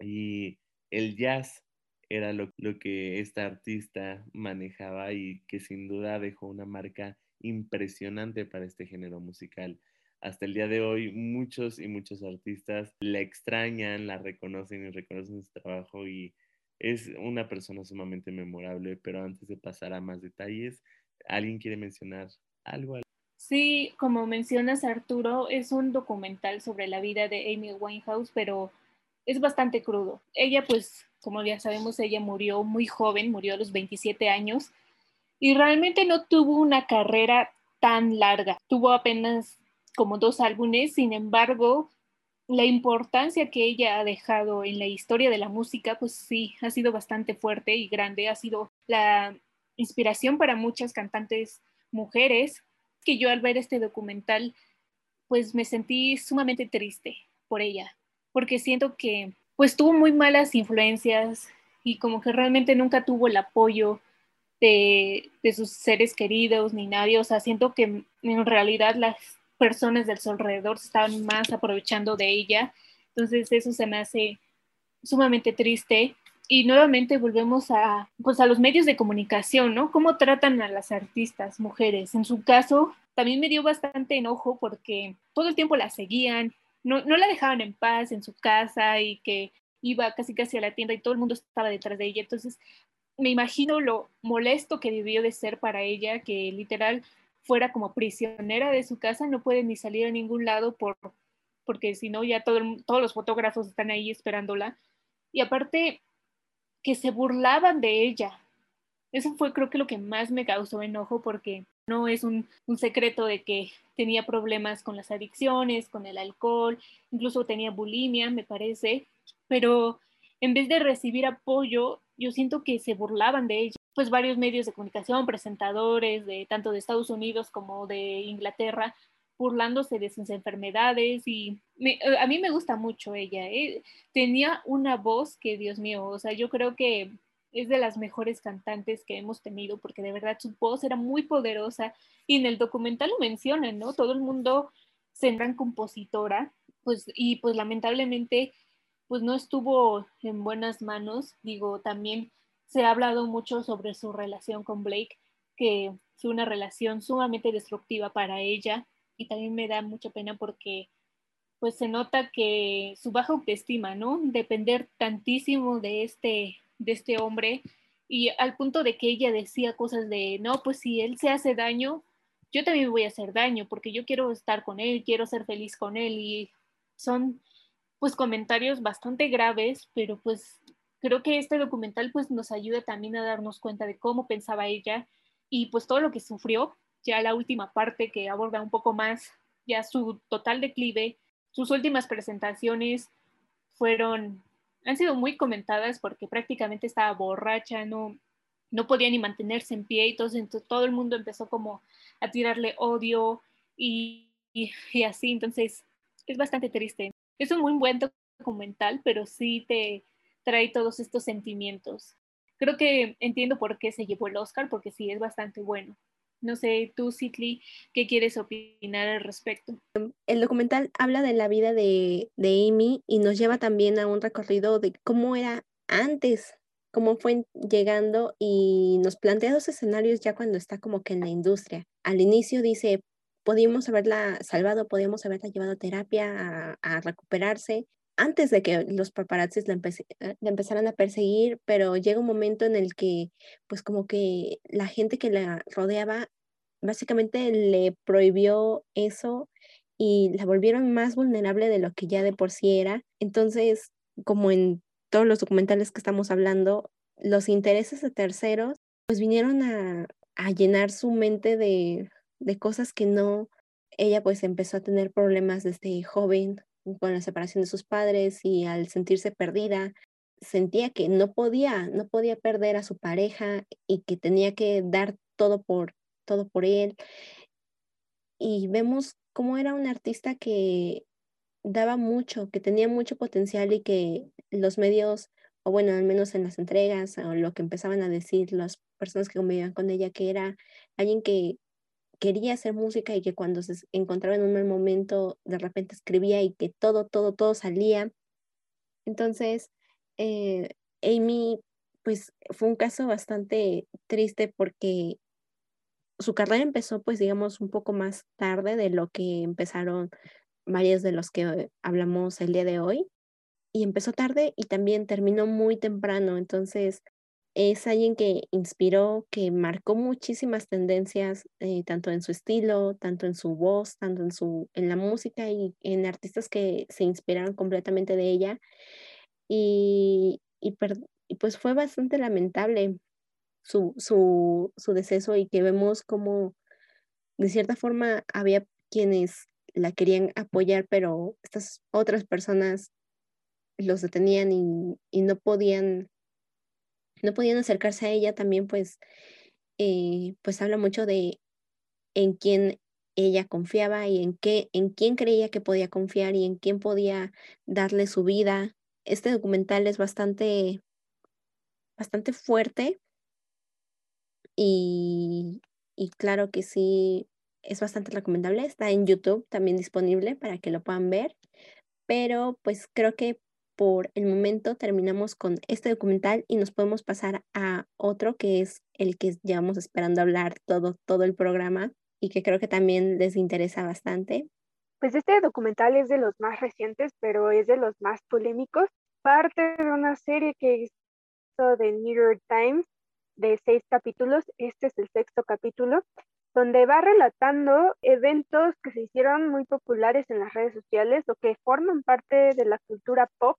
y el jazz era lo, que esta artista manejaba y que sin duda dejó una marca impresionante para este género musical. Hasta el día de hoy muchos y muchos artistas la extrañan, la reconocen y reconocen su trabajo y es una persona sumamente memorable, pero antes de pasar a más detalles, ¿alguien quiere mencionar algo? Sí, como mencionas Arturo, es un documental sobre la vida de Amy Winehouse, pero es bastante crudo. Ella, pues, como ya sabemos, ella murió muy joven, murió a los 27 años y realmente no tuvo una carrera tan larga. Tuvo apenas como dos álbumes, sin embargo, la importancia que ella ha dejado en la historia de la música, pues sí, ha sido bastante fuerte y grande, ha sido la inspiración para muchas cantantes mujeres, que yo al ver este documental, pues me sentí sumamente triste por ella, porque siento que pues tuvo muy malas influencias y como que realmente nunca tuvo el apoyo de, de sus seres queridos ni nadie, o sea, siento que en realidad las personas del su alrededor estaban más aprovechando de ella. Entonces eso se me hace sumamente triste. Y nuevamente volvemos a, pues a los medios de comunicación, ¿no? ¿Cómo tratan a las artistas mujeres? En su caso, también me dio bastante enojo porque todo el tiempo la seguían, no, no la dejaban en paz en su casa y que iba casi casi a la tienda y todo el mundo estaba detrás de ella. Entonces, me imagino lo molesto que debió de ser para ella, que literal fuera como prisionera de su casa, no puede ni salir a ningún lado por, porque si no ya todo todos los fotógrafos están ahí esperándola. Y aparte que se burlaban de ella. Eso fue creo que lo que más me causó enojo porque no es un secreto de que tenía problemas con las adicciones, con el alcohol, incluso tenía bulimia, me parece, pero en vez de recibir apoyo, yo siento que se burlaban de ella pues varios medios de comunicación, presentadores de tanto de Estados Unidos como de Inglaterra, burlándose de sus enfermedades y eh, a mí me gusta mucho ella. ¿eh? Tenía una voz que, Dios mío, o sea, yo creo que es de las mejores cantantes que hemos tenido porque de verdad su voz era muy poderosa y en el documental lo mencionan, ¿no? Todo el mundo se gran compositora, pues y pues lamentablemente pues no estuvo en buenas manos, digo, también se ha hablado mucho sobre su relación con Blake, que fue una relación sumamente destructiva para ella y también me da mucha pena porque pues se nota que su baja autoestima, ¿no? Depender tantísimo de este, de este hombre y al punto de que ella decía cosas de, no, pues si él se hace daño, yo también voy a hacer daño porque yo quiero estar con él, quiero ser feliz con él y son pues comentarios bastante graves, pero pues creo que este documental pues nos ayuda también a darnos cuenta de cómo pensaba ella y pues todo lo que sufrió, ya la última parte que aborda un poco más ya su total declive, sus últimas presentaciones fueron, han sido muy comentadas porque prácticamente estaba borracha, no, no podía ni mantenerse en pie, entonces, entonces todo el mundo empezó como a tirarle odio y, y, y así, entonces es bastante triste. Es un muy buen documental, pero sí te, trae todos estos sentimientos. Creo que entiendo por qué se llevó el Oscar, porque sí, es bastante bueno. No sé, tú, Sitli, ¿qué quieres opinar al respecto? El documental habla de la vida de, de Amy y nos lleva también a un recorrido de cómo era antes, cómo fue llegando y nos plantea dos escenarios ya cuando está como que en la industria. Al inicio dice, podíamos haberla salvado, podíamos haberla llevado a terapia, a, recuperarse, antes de que los paparazzis la, eh, empezaran a perseguir, pero llega un momento en el que, pues como que la gente que la rodeaba básicamente le prohibió eso y la volvieron más vulnerable de lo que ya de por sí era. Entonces, como en todos los documentales que estamos hablando, los intereses de terceros, pues vinieron a llenar su mente de, de cosas que no, ella pues empezó a tener problemas desde joven, con la separación de sus padres y al sentirse perdida, sentía que no podía, no podía perder a su pareja y que tenía que dar todo por, todo por él. Y vemos cómo era un artista que daba mucho, que tenía mucho potencial y que los medios, o bueno, al menos en las entregas, o lo que empezaban a decir las personas que convivían con ella, que era alguien que quería hacer música y que cuando se encontraba en un mal momento de repente escribía y que todo, todo, todo salía. Entonces, eh, Amy, pues fue un caso bastante triste porque su carrera empezó, pues digamos, un poco más tarde de lo que empezaron varios de los que hablamos el día de hoy. Y empezó tarde y también terminó muy temprano. Entonces, es alguien que inspiró, que marcó muchísimas tendencias, eh, tanto en su estilo, tanto en su voz, tanto en, su, en la música y en artistas que se inspiraron completamente de ella. Y, y, pues fue bastante lamentable su, su, su deceso y que vemos como de cierta forma había quienes la querían apoyar, pero estas otras personas los detenían y, y no podían no podían acercarse a ella, también pues, eh, pues habla mucho de en quién ella confiaba y en qué, en quién creía que podía confiar y en quién podía darle su vida. Este documental es bastante, bastante fuerte y, y claro que sí, es bastante recomendable. Está en YouTube también disponible para que lo puedan ver. Pero pues creo que por el momento terminamos con este documental y nos podemos pasar a otro que es el que llevamos esperando hablar todo, todo el programa y que creo que también les interesa bastante. Pues este documental es de los más recientes, pero es de los más polémicos. Parte de una serie que hizo de New York Times de seis capítulos. Este es el sexto capítulo, donde va relatando eventos que se hicieron muy populares en las redes sociales o que forman parte de la cultura pop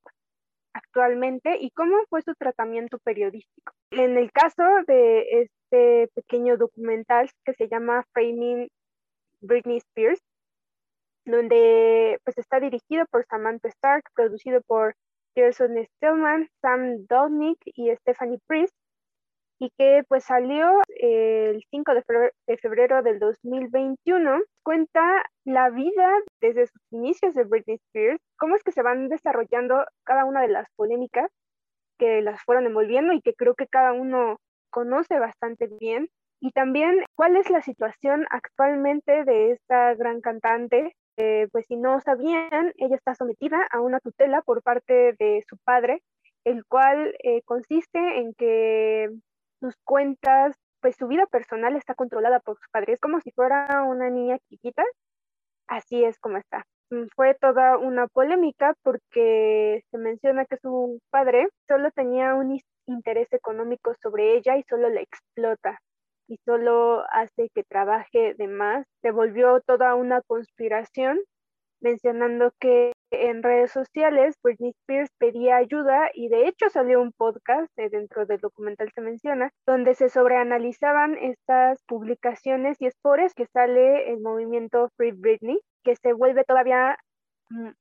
actualmente y cómo fue su tratamiento periodístico. En el caso de este pequeño documental que se llama Framing Britney Spears, donde pues está dirigido por Samantha Stark, producido por Gerson Stillman, Sam Dolnick y Stephanie Priest, y que pues salió el 5 de febrero, del 2021. Cuenta la vida desde sus inicios de Britney Spears, cómo es que se van desarrollando cada una de las polémicas que las fueron envolviendo y que creo que cada uno conoce bastante bien. Y también cuál es la situación actualmente de esta gran cantante. Eh, pues si no sabían, ella está sometida a una tutela por parte de su padre, el cual eh, consiste en que sus cuentas, pues su vida personal está controlada por su padre. Es como si fuera una niña chiquita. Así es como está. Mm, fue toda una polémica porque se menciona que su padre solo tenía un interés económico sobre ella y solo la explota y solo hace que trabaje de más. Se volvió toda una conspiración mencionando que en redes sociales Britney Spears pedía ayuda y de hecho salió un podcast dentro del documental se menciona donde se sobreanalizaban estas publicaciones y es por eso que sale el movimiento Free Britney que se vuelve todavía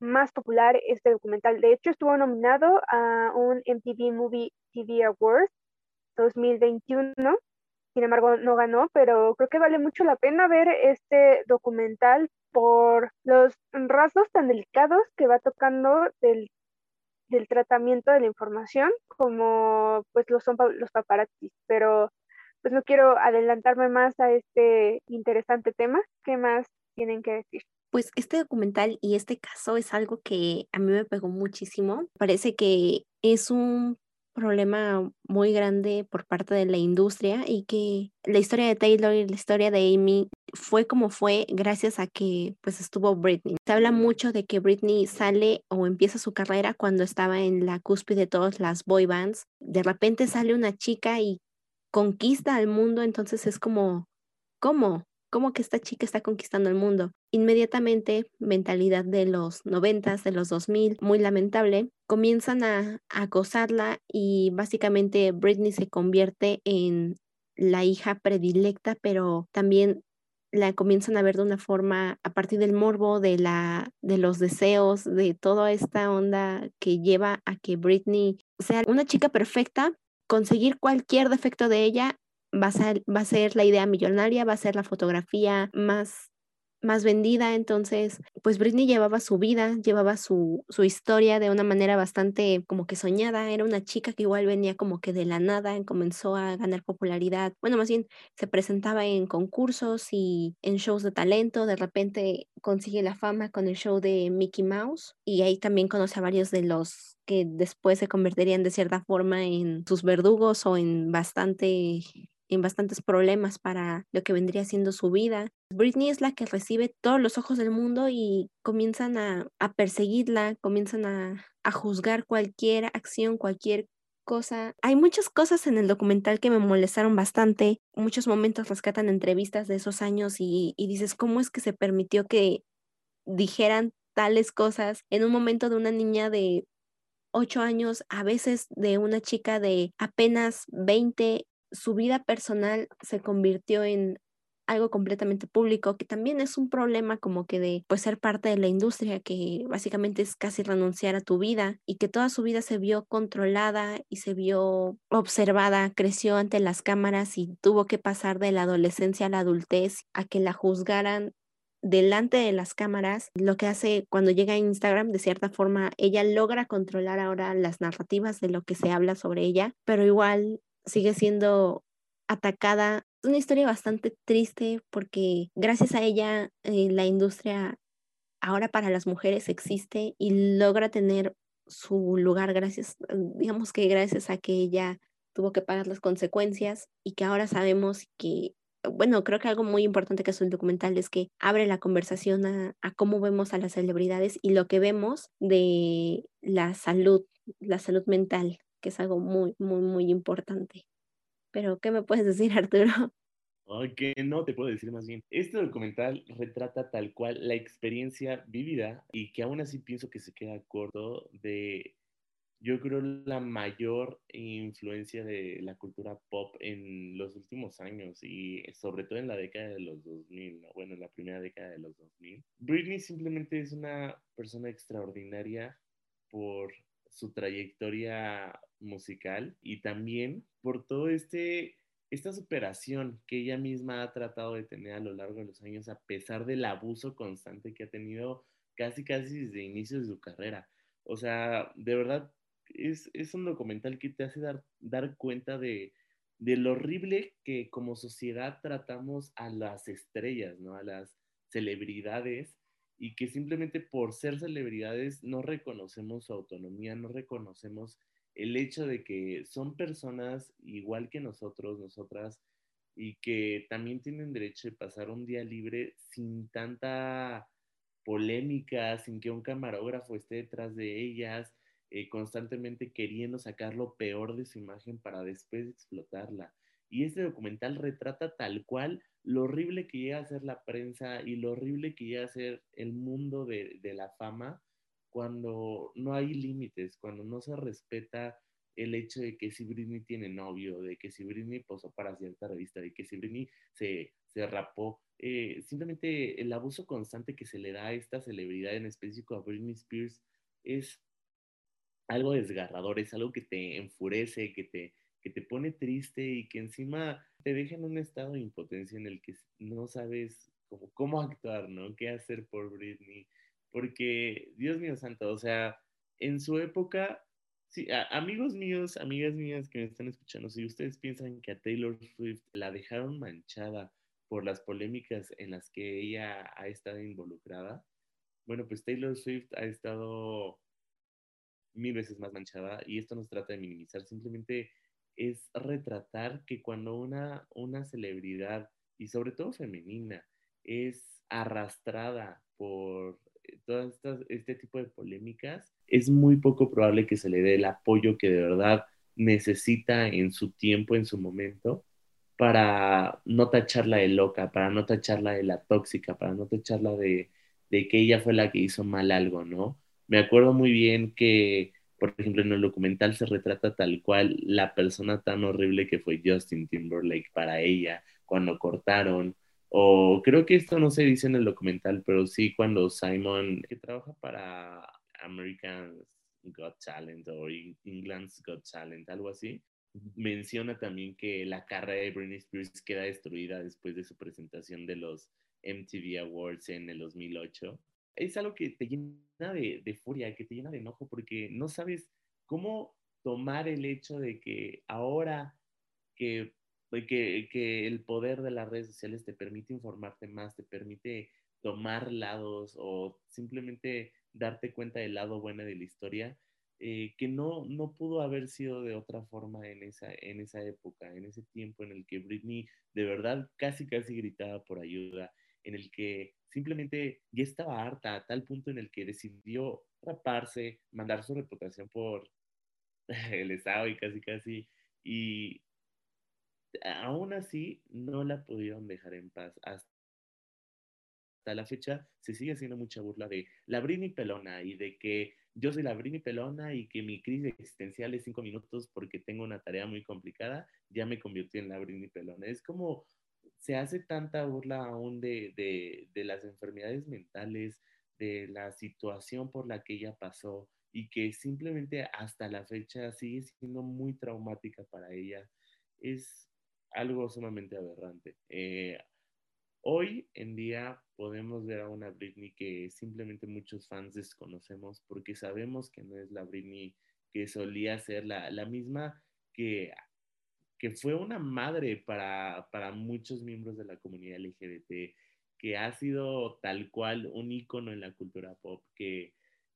más popular este documental. De hecho estuvo nominado a un MTV Movie TV Awards 2021 sin embargo no ganó, pero creo que vale mucho la pena ver este documental por los rasgos tan delicados que va tocando del, del tratamiento de la información como pues lo son los paparazzis, pero pues no quiero adelantarme más a este interesante tema. ¿Qué más tienen que decir? Pues este documental y este caso es algo que a mí me pegó muchísimo. Parece que es un problema muy grande por parte de la industria y que la historia de Taylor y la historia de Amy fue como fue gracias a que pues estuvo Britney. Se habla mucho de que Britney sale o empieza su carrera cuando estaba en la cúspide de todas las boy bands. De repente sale una chica y conquista al mundo, entonces es como, ¿cómo? ¿Cómo que esta chica está conquistando el mundo? Inmediatamente, mentalidad de los noventas, de los 2000, muy lamentable, comienzan a, acosarla y básicamente Britney se convierte en la hija predilecta, pero también la comienzan a ver de una forma a partir del morbo, de la de los deseos, de toda esta onda que lleva a que Britney sea una chica perfecta, conseguir cualquier defecto de ella va a, ser, va a ser la idea millonaria, va a ser la fotografía más más vendida, entonces pues Britney llevaba su vida, llevaba su, su historia de una manera bastante como que soñada, era una chica que igual venía como que de la nada, comenzó a ganar popularidad, bueno, más bien se presentaba en concursos y en shows de talento, de repente consigue la fama con el show de Mickey Mouse y ahí también conoce a varios de los que después se convertirían de cierta forma en sus verdugos o en bastante en bastantes problemas para lo que vendría siendo su vida. Britney es la que recibe todos los ojos del mundo y comienzan a, perseguirla, comienzan a, juzgar cualquier acción, cualquier cosa. Hay muchas cosas en el documental que me molestaron bastante. Muchos momentos rescatan entrevistas de esos años y, dices, ¿cómo es que se permitió que dijeran tales cosas en un momento de una niña de 8 años, a veces de una chica de apenas 20 su vida personal se convirtió en algo completamente público, que también es un problema como que de pues ser parte de la industria, que básicamente es casi renunciar a tu vida y que toda su vida se vio controlada y se vio observada, creció ante las cámaras y tuvo que pasar de la adolescencia a la adultez a que la juzgaran delante de las cámaras, lo que hace cuando llega a Instagram, de cierta forma, ella logra controlar ahora las narrativas de lo que se habla sobre ella, pero igual sigue siendo atacada. Es una historia bastante triste porque gracias a ella eh, la industria ahora para las mujeres existe y logra tener su lugar gracias, digamos que gracias a que ella tuvo que pagar las consecuencias y que ahora sabemos que bueno, creo que algo muy importante que es un documental es que abre la conversación a, a, cómo vemos a las celebridades y lo que vemos de la salud, la salud mental, que es algo muy, muy, muy importante. Pero, ¿qué me puedes decir, Arturo? Ok, no te puedo decir más bien. Este documental retrata tal cual la experiencia vivida y que aún así pienso que se queda corto de yo creo, la mayor influencia de la cultura pop en los últimos años y sobre todo en la década de los 2000, bueno, en la primera década de los 2000. Britney simplemente es una persona extraordinaria por su trayectoria musical y también por todo este esta superación que ella misma ha tratado de tener a lo largo de los años a pesar del abuso constante que ha tenido casi casi desde inicios de su carrera. O sea, de verdad es, es un documental que te hace dar, dar cuenta de, de lo horrible que como sociedad tratamos a las estrellas, ¿no? A las celebridades y que simplemente por ser celebridades no reconocemos su autonomía, no reconocemos el hecho de que son personas igual que nosotros, nosotras, y que también tienen derecho de pasar un día libre sin tanta polémica, sin que un camarógrafo esté detrás de ellas, eh, constantemente queriendo sacar lo peor de su imagen para después explotarla. Y este documental retrata tal cual lo horrible que llega a ser la prensa y lo horrible que llega a ser el mundo de, de la fama cuando no hay límites, cuando no se respeta el hecho de que si Britney tiene novio, de que si Britney posó para cierta revista, de que si Britney se, se rapó, eh, simplemente el abuso constante que se le da a esta celebridad, en específico a Britney Spears, es algo desgarrador, es algo que te enfurece, que te, que te pone triste y que encima te deja en un estado de impotencia en el que no sabes cómo, cómo actuar, ¿no? ¿Qué hacer por Britney? Porque, Dios mío santo, o sea, en su época, sí, amigos míos, amigas mías que me están escuchando, si ustedes piensan que a Taylor Swift la dejaron manchada por las polémicas en las que ella ha estado involucrada, bueno, pues Taylor Swift ha estado mil veces más manchada y esto no trata de minimizar, simplemente es retratar que cuando una, una celebridad, y sobre todo femenina, es arrastrada por eh, todas estas, este tipo de polémicas, es muy poco probable que se le dé el apoyo que de verdad necesita en su tiempo, en su momento, para no tacharla de loca, para no tacharla de la tóxica, para no tacharla de, de que ella fue la que hizo mal algo, ¿no? Me acuerdo muy bien que, por ejemplo, en el documental se retrata tal cual la persona tan horrible que fue Justin Timberlake para ella cuando cortaron. O creo que esto no se dice en el documental, pero sí cuando Simon, que trabaja para American Got Talent o England's Got Talent, algo así, menciona también que la carrera de Britney Spears queda destruida después de su presentación de los MTV Awards en el 2008 es algo que te llena de, furia, que te llena de enojo, porque no sabes cómo tomar el hecho de que ahora que, que, que, el poder de las redes sociales te permite informarte más, te permite tomar lados o simplemente darte cuenta del lado bueno de la historia, eh, que no, no pudo haber sido de otra forma en esa, en esa época, en ese tiempo en el que Britney de verdad casi casi gritaba por ayuda, en el que simplemente ya estaba harta a tal punto en el que decidió raparse, mandar su reputación por el Estado y casi casi, y aún así no la pudieron dejar en paz. Hasta la fecha se sigue haciendo mucha burla de la Brini pelona y de que yo soy la Brini pelona y que mi crisis existencial es cinco minutos porque tengo una tarea muy complicada, ya me convirtió en la Brini pelona. Es como se hace tanta burla aún de, de, de las enfermedades mentales, de la situación por la que ella pasó y que simplemente hasta la fecha sigue siendo muy traumática para ella, es algo sumamente aberrante. Eh, hoy en día podemos ver a una Britney que simplemente muchos fans desconocemos porque sabemos que no es la Britney que solía ser, la, la misma que, que fue una madre para, para muchos miembros de la comunidad LGBT, que ha sido tal cual un ícono en la cultura pop, que,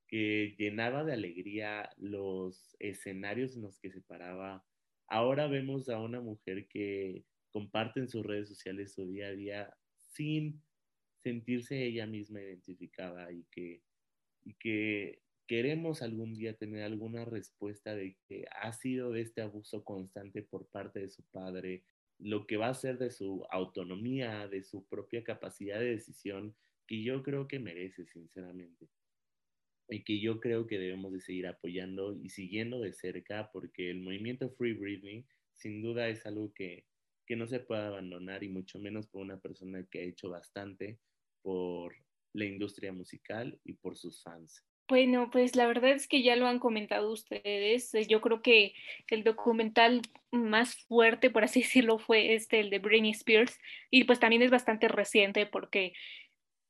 que llenaba de alegría los escenarios en los que se paraba. Ahora vemos a una mujer que comparte en sus redes sociales su día a día sin sentirse ella misma identificada y que, y que queremos algún día tener alguna respuesta de que ha sido de este abuso constante por parte de su padre, lo que va a ser de su autonomía, de su propia capacidad de decisión, que yo creo que merece, sinceramente. Y que yo creo que debemos de seguir apoyando y siguiendo de cerca, porque el movimiento Free Breathing sin duda es algo que, que no se puede abandonar y mucho menos por una persona que ha hecho bastante por la industria musical y por sus fans. Bueno, pues la verdad es que ya lo han comentado ustedes. Eh, yo creo que el documental más fuerte, por así decirlo, fue este, el de Britney Spears. Y pues también es bastante reciente porque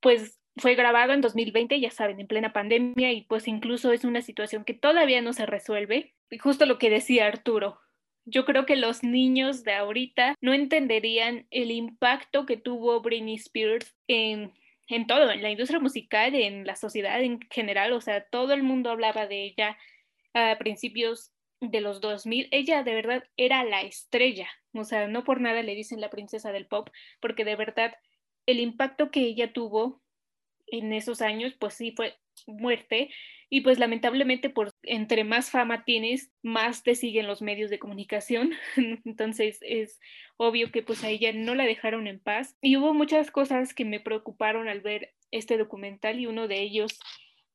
pues fue grabado en 2020, ya saben, en plena pandemia y pues incluso es una situación que todavía no se resuelve. Y justo lo que decía Arturo, yo creo que los niños de ahorita no entenderían el impacto que tuvo Britney Spears en en todo, en la industria musical, en la sociedad en general, o sea, todo el mundo hablaba de ella a principios de los 2000. Ella de verdad era la estrella, o sea, no por nada le dicen la princesa del pop, porque de verdad el impacto que ella tuvo en esos años, pues sí fue muerte y pues lamentablemente por entre más fama tienes, más te siguen los medios de comunicación. Entonces es obvio que pues a ella no la dejaron en paz y hubo muchas cosas que me preocuparon al ver este documental y uno de ellos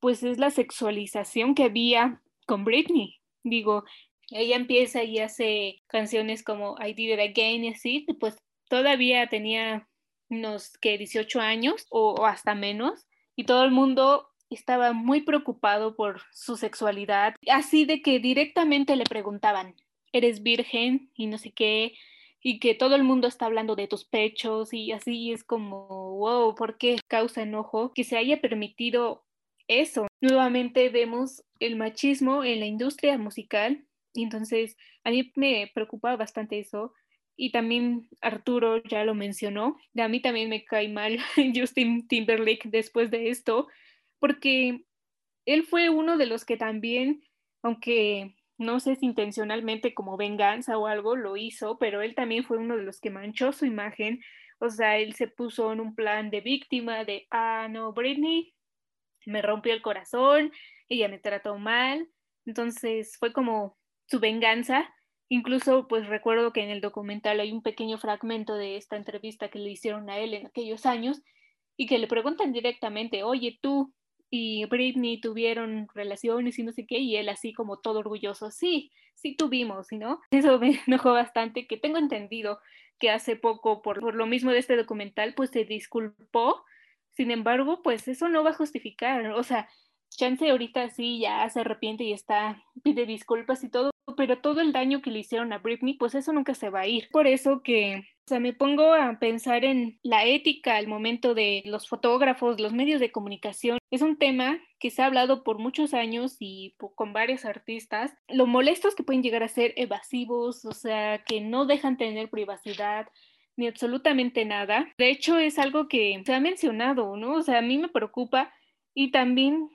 pues es la sexualización que había con Britney. Digo, ella empieza y hace canciones como I Did It Again y así, pues todavía tenía unos que 18 años o, o hasta menos y todo el mundo estaba muy preocupado por su sexualidad, así de que directamente le preguntaban, ¿eres virgen? y no sé qué, y que todo el mundo está hablando de tus pechos y así es como, wow, ¿por qué causa enojo que se haya permitido eso? Nuevamente vemos el machismo en la industria musical, entonces a mí me preocupa bastante eso. Y también Arturo ya lo mencionó, a mí también me cae mal Justin Timberlake después de esto, porque él fue uno de los que también, aunque no sé si intencionalmente como venganza o algo lo hizo, pero él también fue uno de los que manchó su imagen. O sea, él se puso en un plan de víctima de, ah, no, Britney me rompió el corazón, ella me trató mal. Entonces fue como su venganza. Incluso pues recuerdo que en el documental hay un pequeño fragmento de esta entrevista que le hicieron a él en aquellos años y que le preguntan directamente, oye, tú, y Britney tuvieron relaciones y no sé qué, y él así como todo orgulloso, sí, sí tuvimos, ¿no? Eso me enojó bastante, que tengo entendido que hace poco, por, por lo mismo de este documental, pues se disculpó, sin embargo, pues eso no va a justificar, o sea, Chance ahorita sí ya se arrepiente y está, pide disculpas y todo, pero todo el daño que le hicieron a Britney, pues eso nunca se va a ir. Por eso que o sea, me pongo a pensar en la ética al momento de los fotógrafos, los medios de comunicación. Es un tema que se ha hablado por muchos años y con varios artistas. Lo molestos que pueden llegar a ser evasivos, o sea, que no dejan tener privacidad ni absolutamente nada. De hecho, es algo que se ha mencionado, ¿no? O sea, a mí me preocupa y también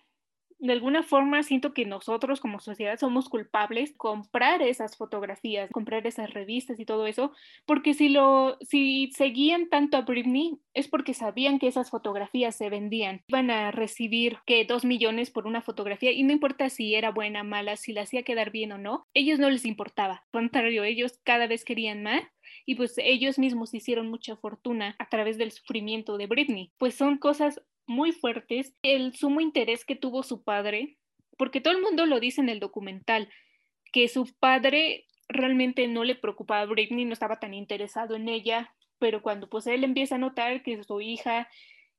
de alguna forma siento que nosotros como sociedad somos culpables comprar esas fotografías, comprar esas revistas y todo eso, porque si lo si seguían tanto a Britney es porque sabían que esas fotografías se vendían. Iban a recibir que dos millones por una fotografía y no importa si era buena, mala, si la hacía quedar bien o no, ellos no les importaba. Al contrario, ellos cada vez querían más y pues ellos mismos hicieron mucha fortuna a través del sufrimiento de Britney. Pues son cosas muy fuertes el sumo interés que tuvo su padre, porque todo el mundo lo dice en el documental, que su padre realmente no le preocupaba a Britney, no estaba tan interesado en ella, pero cuando pues él empieza a notar que su hija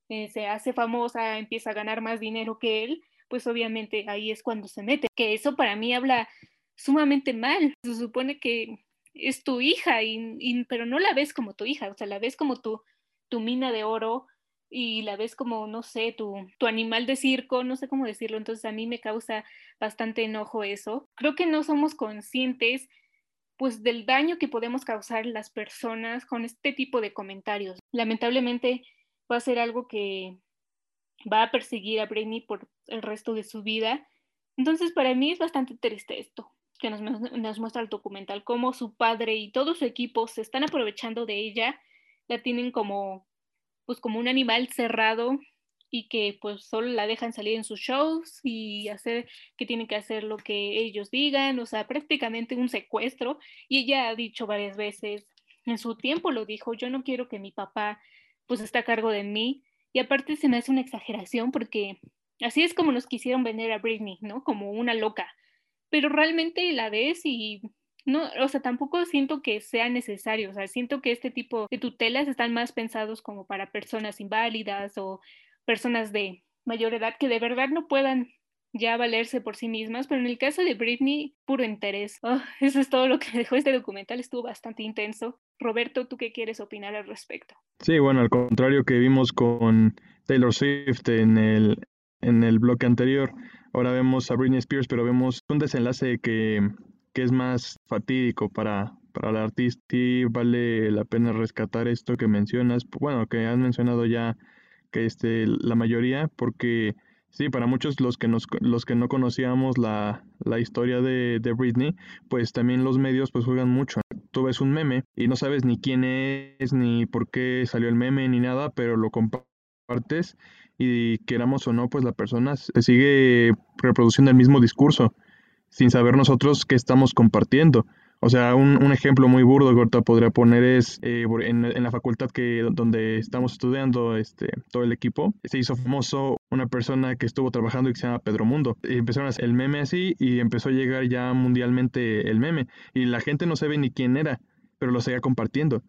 eh, se hace famosa, empieza a ganar más dinero que él, pues obviamente ahí es cuando se mete, que eso para mí habla sumamente mal. Se supone que es tu hija, y, pero no la ves como tu hija, o sea, la ves como tu, tu mina de oro y la ves como, no sé, tu, tu animal de circo, no sé cómo decirlo, entonces a mí me causa bastante enojo eso. Creo que no somos conscientes pues del daño que podemos causar las personas con este tipo de comentarios. Lamentablemente va a ser algo que va a perseguir a Britney por el resto de su vida. Entonces para mí es bastante triste esto que nos, nos muestra el documental, cómo su padre y todo su equipo se están aprovechando de ella, la tienen como pues como un animal cerrado y que pues solo la dejan salir en sus shows y hacer que tienen que hacer lo que ellos digan, o sea, prácticamente un secuestro. Y ella ha dicho varias veces, en su tiempo lo dijo, yo no quiero que mi papá pues esté a cargo de mí. Y aparte se me hace una exageración porque así es como nos quisieron vender a Britney, ¿no? Como una loca. Pero realmente la ves y no, o sea, tampoco siento que sea necesario, o sea, siento que este tipo de tutelas están más pensados como para personas inválidas o personas de mayor edad que de verdad no puedan ya valerse por sí mismas, pero en el caso de Britney, puro interés. Oh, eso es todo lo que dejó este documental, estuvo bastante intenso. Roberto, ¿tú qué quieres opinar al respecto? Sí, bueno, al contrario que vimos con Taylor Swift en el, en el bloque anterior, ahora vemos a Britney Spears, pero vemos un desenlace que que es más fatídico para, para artista vale la pena rescatar esto que mencionas, bueno, que han mencionado ya que este, la mayoría, porque sí, para muchos los que, nos, los que no conocíamos la, la historia de, de, Britney, pues también los medios pues juegan mucho. Tú ves un meme y no sabes ni quién es, ni por qué salió el meme, ni nada, pero lo compartes y queramos o no, pues la persona sigue reproduciendo el mismo discurso sin saber nosotros qué estamos compartiendo. O sea, un, un ejemplo muy burdo que ahorita podría poner es eh, en, en, la facultad que, donde estamos estudiando este, todo el equipo, se hizo famoso una persona que estuvo trabajando y que se llama Pedro Mundo. Y empezaron a hacer el meme así y empezó a llegar ya mundialmente el meme. Y la gente no sabe ni quién era, pero lo seguía compartiendo.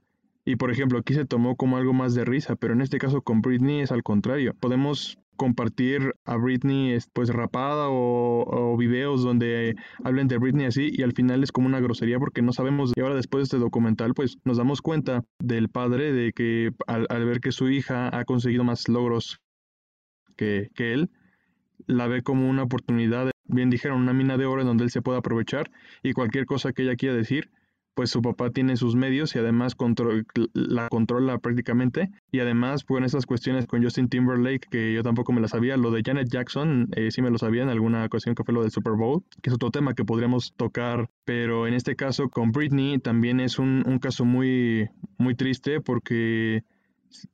Y por ejemplo, aquí se tomó como algo más de risa, pero en este caso con Britney es al contrario. Podemos compartir a Britney pues rapada o, videos donde hablen de Britney así y al final es como una grosería porque no sabemos. Y ahora después de este documental pues nos damos cuenta del padre de que al, ver que su hija ha conseguido más logros que, que él la ve como una oportunidad. Bien dijeron una mina de oro en donde él se puede aprovechar y cualquier cosa que ella quiera decir pues su papá tiene sus medios y además la controla prácticamente. Y además, pues esas cuestiones con Justin Timberlake, que yo tampoco me las sabía, lo de Janet Jackson, eh, sí me lo sabía en alguna ocasión que fue lo del Super Bowl, que es otro tema que podríamos tocar, pero en este caso con Britney también es un, un caso muy, muy triste porque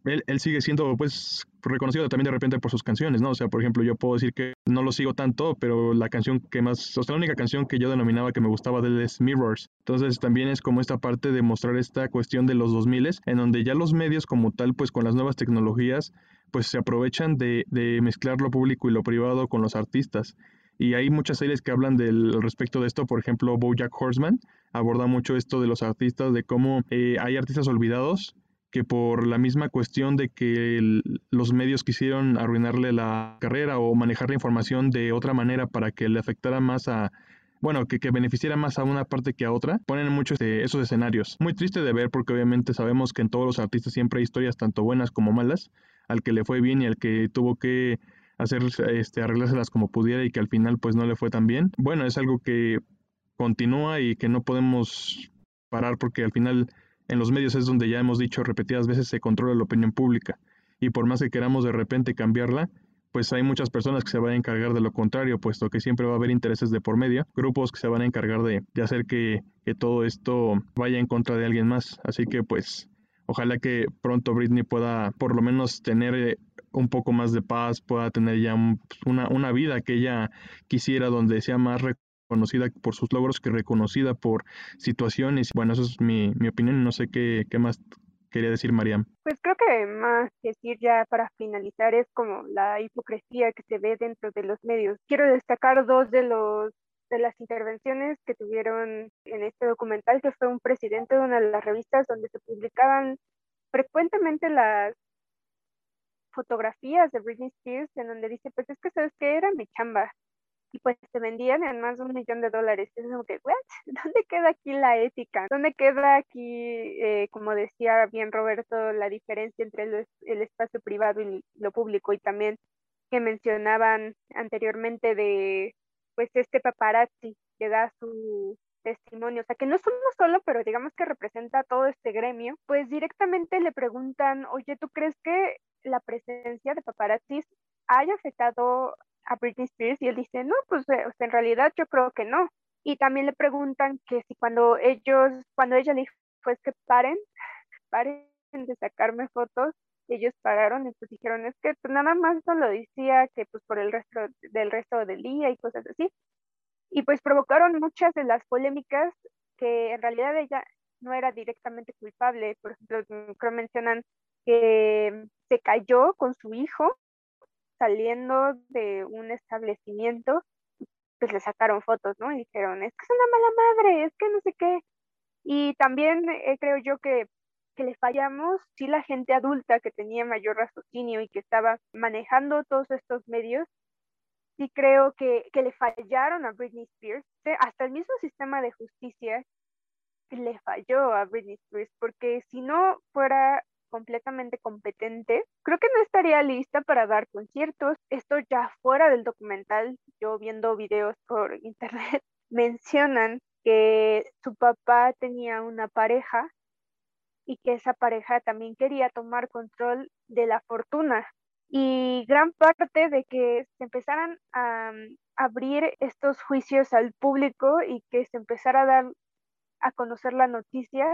él, sigue siendo pues reconocido también de repente por sus canciones, ¿no? O sea, por ejemplo, yo puedo decir que no lo sigo tanto, pero la canción que más, o sea, la única canción que yo denominaba que me gustaba de él es Mirrors. Entonces también es como esta parte de mostrar esta cuestión de los 2000 en donde ya los medios como tal, pues con las nuevas tecnologías, pues se aprovechan de, de mezclar lo público y lo privado con los artistas. Y hay muchas series que hablan del respecto de esto, por ejemplo, BoJack Horseman aborda mucho esto de los artistas, de cómo eh, hay artistas olvidados que por la misma cuestión de que los medios quisieron arruinarle la carrera o manejar la información de otra manera para que le afectara más a, bueno, que, que, beneficiara más a una parte que a otra, ponen muchos de esos escenarios. Muy triste de ver porque obviamente sabemos que en todos los artistas siempre hay historias tanto buenas como malas, al que le fue bien y al que tuvo que hacer, este, arreglárselas como pudiera y que al final pues no le fue tan bien. Bueno, es algo que continúa y que no podemos parar porque al final en los medios es donde ya hemos dicho repetidas veces se controla la opinión pública y por más que queramos de repente cambiarla, pues hay muchas personas que se van a encargar de lo contrario, puesto que siempre va a haber intereses de por medio, grupos que se van a encargar de, hacer que, todo esto vaya en contra de alguien más. Así que pues ojalá que pronto Britney pueda por lo menos tener eh, un poco más de paz, pueda tener ya una, una vida que ella quisiera donde sea más conocida por sus logros que reconocida por situaciones. Bueno, eso es mi, mi opinión, no sé qué, qué más quería decir Mariam. Pues creo que más decir ya para finalizar es como la hipocresía que se ve dentro de los medios. Quiero destacar dos de los de las intervenciones que tuvieron en este documental, que fue un presidente de una de las revistas donde se publicaban frecuentemente las fotografías de Britney Spears en donde dice, pues es que sabes que era mi chamba. Y pues se vendían en más de un millón de dólares. Y es como que. ¿Dónde queda aquí la ética? ¿Dónde queda aquí, eh, como decía bien Roberto, la diferencia entre el, el espacio privado y lo público? Y también que mencionaban anteriormente de, pues, este paparazzi que da su testimonio, o sea, que no es uno solo, pero digamos que representa todo este gremio, pues directamente le preguntan, oye, ¿tú crees que la presencia de paparazzis haya afectado a Britney Spears? Y él dice, no, pues eh, en realidad yo creo que no. Y también le preguntan que si cuando ellos, cuando ella dijo, pues que paren, paren de sacarme fotos, ellos pararon y pues dijeron, es que pues, nada más no lo decía que pues por el resto del resto del día y cosas así y pues provocaron muchas de las polémicas que en realidad ella no era directamente culpable. Por ejemplo, creo mencionan que se cayó con su hijo saliendo de un establecimiento, pues le sacaron fotos, ¿no? Y dijeron, es que es una mala madre, es que no sé qué. Y también eh, creo yo que, que le fallamos, sí, la gente adulta que tenía mayor raciocinio y que estaba manejando todos estos medios, sí creo que, le fallaron a Britney Spears. Hasta el mismo sistema de justicia le falló a Britney Spears, porque si no fuera completamente competente, creo que no estaría lista para dar conciertos. Esto ya fuera del documental, yo viendo videos por internet, mencionan que su papá tenía una pareja y que esa pareja también quería tomar control de la fortuna y gran parte de que se empezaran a mm, abrir estos juicios al público y que se empezara a dar a conocer la noticia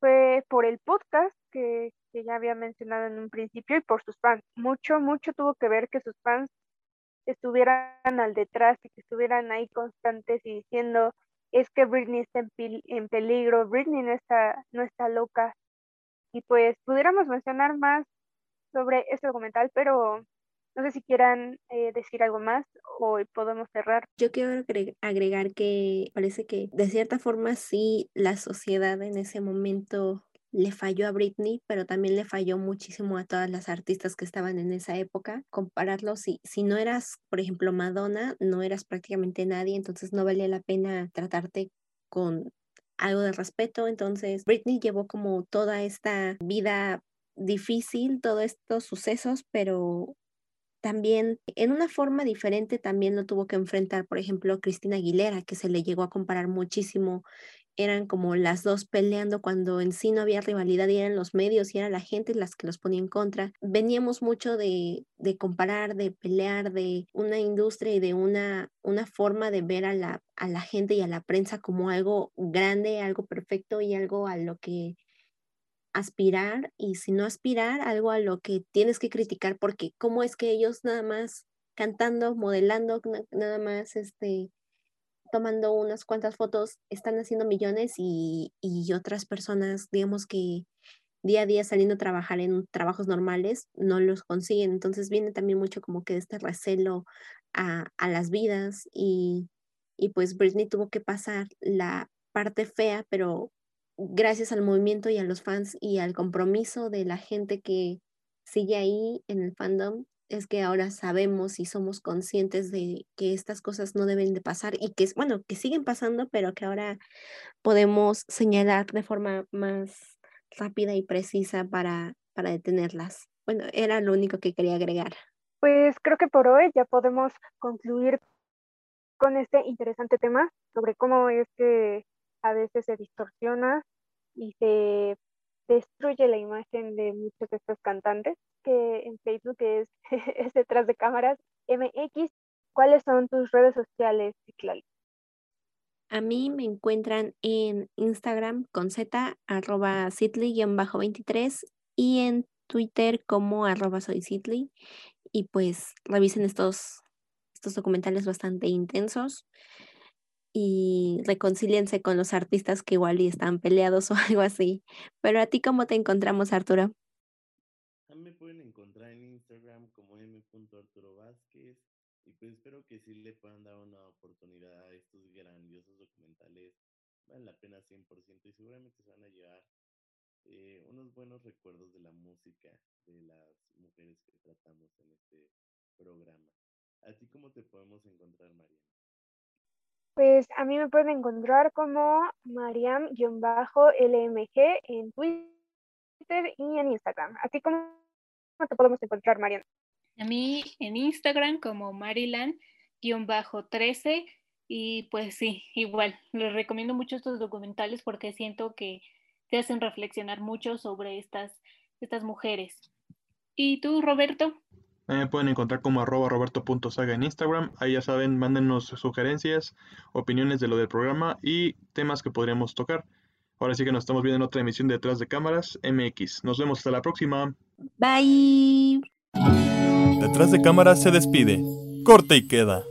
fue por el podcast que, que ya había mencionado en un principio y por sus fans. Mucho, mucho tuvo que ver que sus fans estuvieran al detrás y que estuvieran ahí constantes y diciendo es que Britney está en, en peligro, Britney no está, no está loca. Y pues pudiéramos mencionar más sobre este documental, pero no sé si quieran eh, decir algo más o podemos cerrar. Yo quiero agregar que parece que de cierta forma sí la sociedad en ese momento le falló a Britney, pero también le falló muchísimo a todas las artistas que estaban en esa época. Compararlo, si, si no eras, por ejemplo, Madonna, no eras prácticamente nadie, entonces no valía la pena tratarte con algo de respeto. Entonces, Britney llevó como toda esta vida difícil todos estos sucesos, pero también en una forma diferente también lo tuvo que enfrentar, por ejemplo, Cristina Aguilera, que se le llegó a comparar muchísimo. Eran como las dos peleando cuando en sí no había rivalidad y eran los medios y era la gente las que los ponía en contra. Veníamos mucho de, de comparar, de pelear, de una industria y de una, una forma de ver a la, a la gente y a la prensa como algo grande, algo perfecto y algo a lo que aspirar y si no aspirar, algo a lo que tienes que criticar, porque cómo es que ellos nada más cantando, modelando, nada más este, tomando unas cuantas fotos, están haciendo millones y, y otras personas, digamos que día a día saliendo a trabajar en trabajos normales, no los consiguen. Entonces viene también mucho como que este recelo a, a las vidas y, y pues Britney tuvo que pasar la parte fea, pero gracias al movimiento y a los fans y al compromiso de la gente que sigue ahí en el fandom, es que ahora sabemos y somos conscientes de que estas cosas no deben de pasar y que, bueno, que siguen pasando, pero que ahora podemos señalar de forma más rápida y precisa para, para detenerlas. Bueno, era lo único que quería agregar. Pues creo que por hoy ya podemos concluir con este interesante tema sobre cómo es que a veces se distorsiona y se destruye la imagen de muchos de estos cantantes, que en Facebook es, detrás de cámaras MX. ¿Cuáles son tus redes sociales, Citlali? A mí me encuentran en Instagram con Z, arroba Citly-23 y en Twitter como arroba soy Y pues revisen estos, estos documentales bastante intensos y reconcíliense con los artistas que igual y están peleados o algo así. Pero a ti, ¿cómo te encontramos, Arturo? Me pueden encontrar en Instagram como m.arturovázquez y pues espero que sí le puedan dar una oportunidad a estos grandiosos documentales. Valen la pena 100% y seguramente se van a llevar eh, unos buenos recuerdos de la música de las mujeres que tratamos en este programa. ¿A ti cómo te podemos encontrar, Mariana? Pues a mí me pueden encontrar como Mariam-LMG en Twitter y en Instagram. Así como te podemos encontrar, Mariana. A mí en Instagram como Marilan-13 y pues sí, igual, les recomiendo mucho estos documentales porque siento que te hacen reflexionar mucho sobre estas, estas mujeres. ¿Y tú, Roberto? Me pueden encontrar como arroba roberto.saga en Instagram. Ahí ya saben, mándenos sugerencias, opiniones de lo del programa y temas que podríamos tocar. Ahora sí que nos estamos viendo en otra emisión de Detrás de Cámaras MX. Nos vemos hasta la próxima. Bye. Detrás de cámaras se despide. Corte y queda.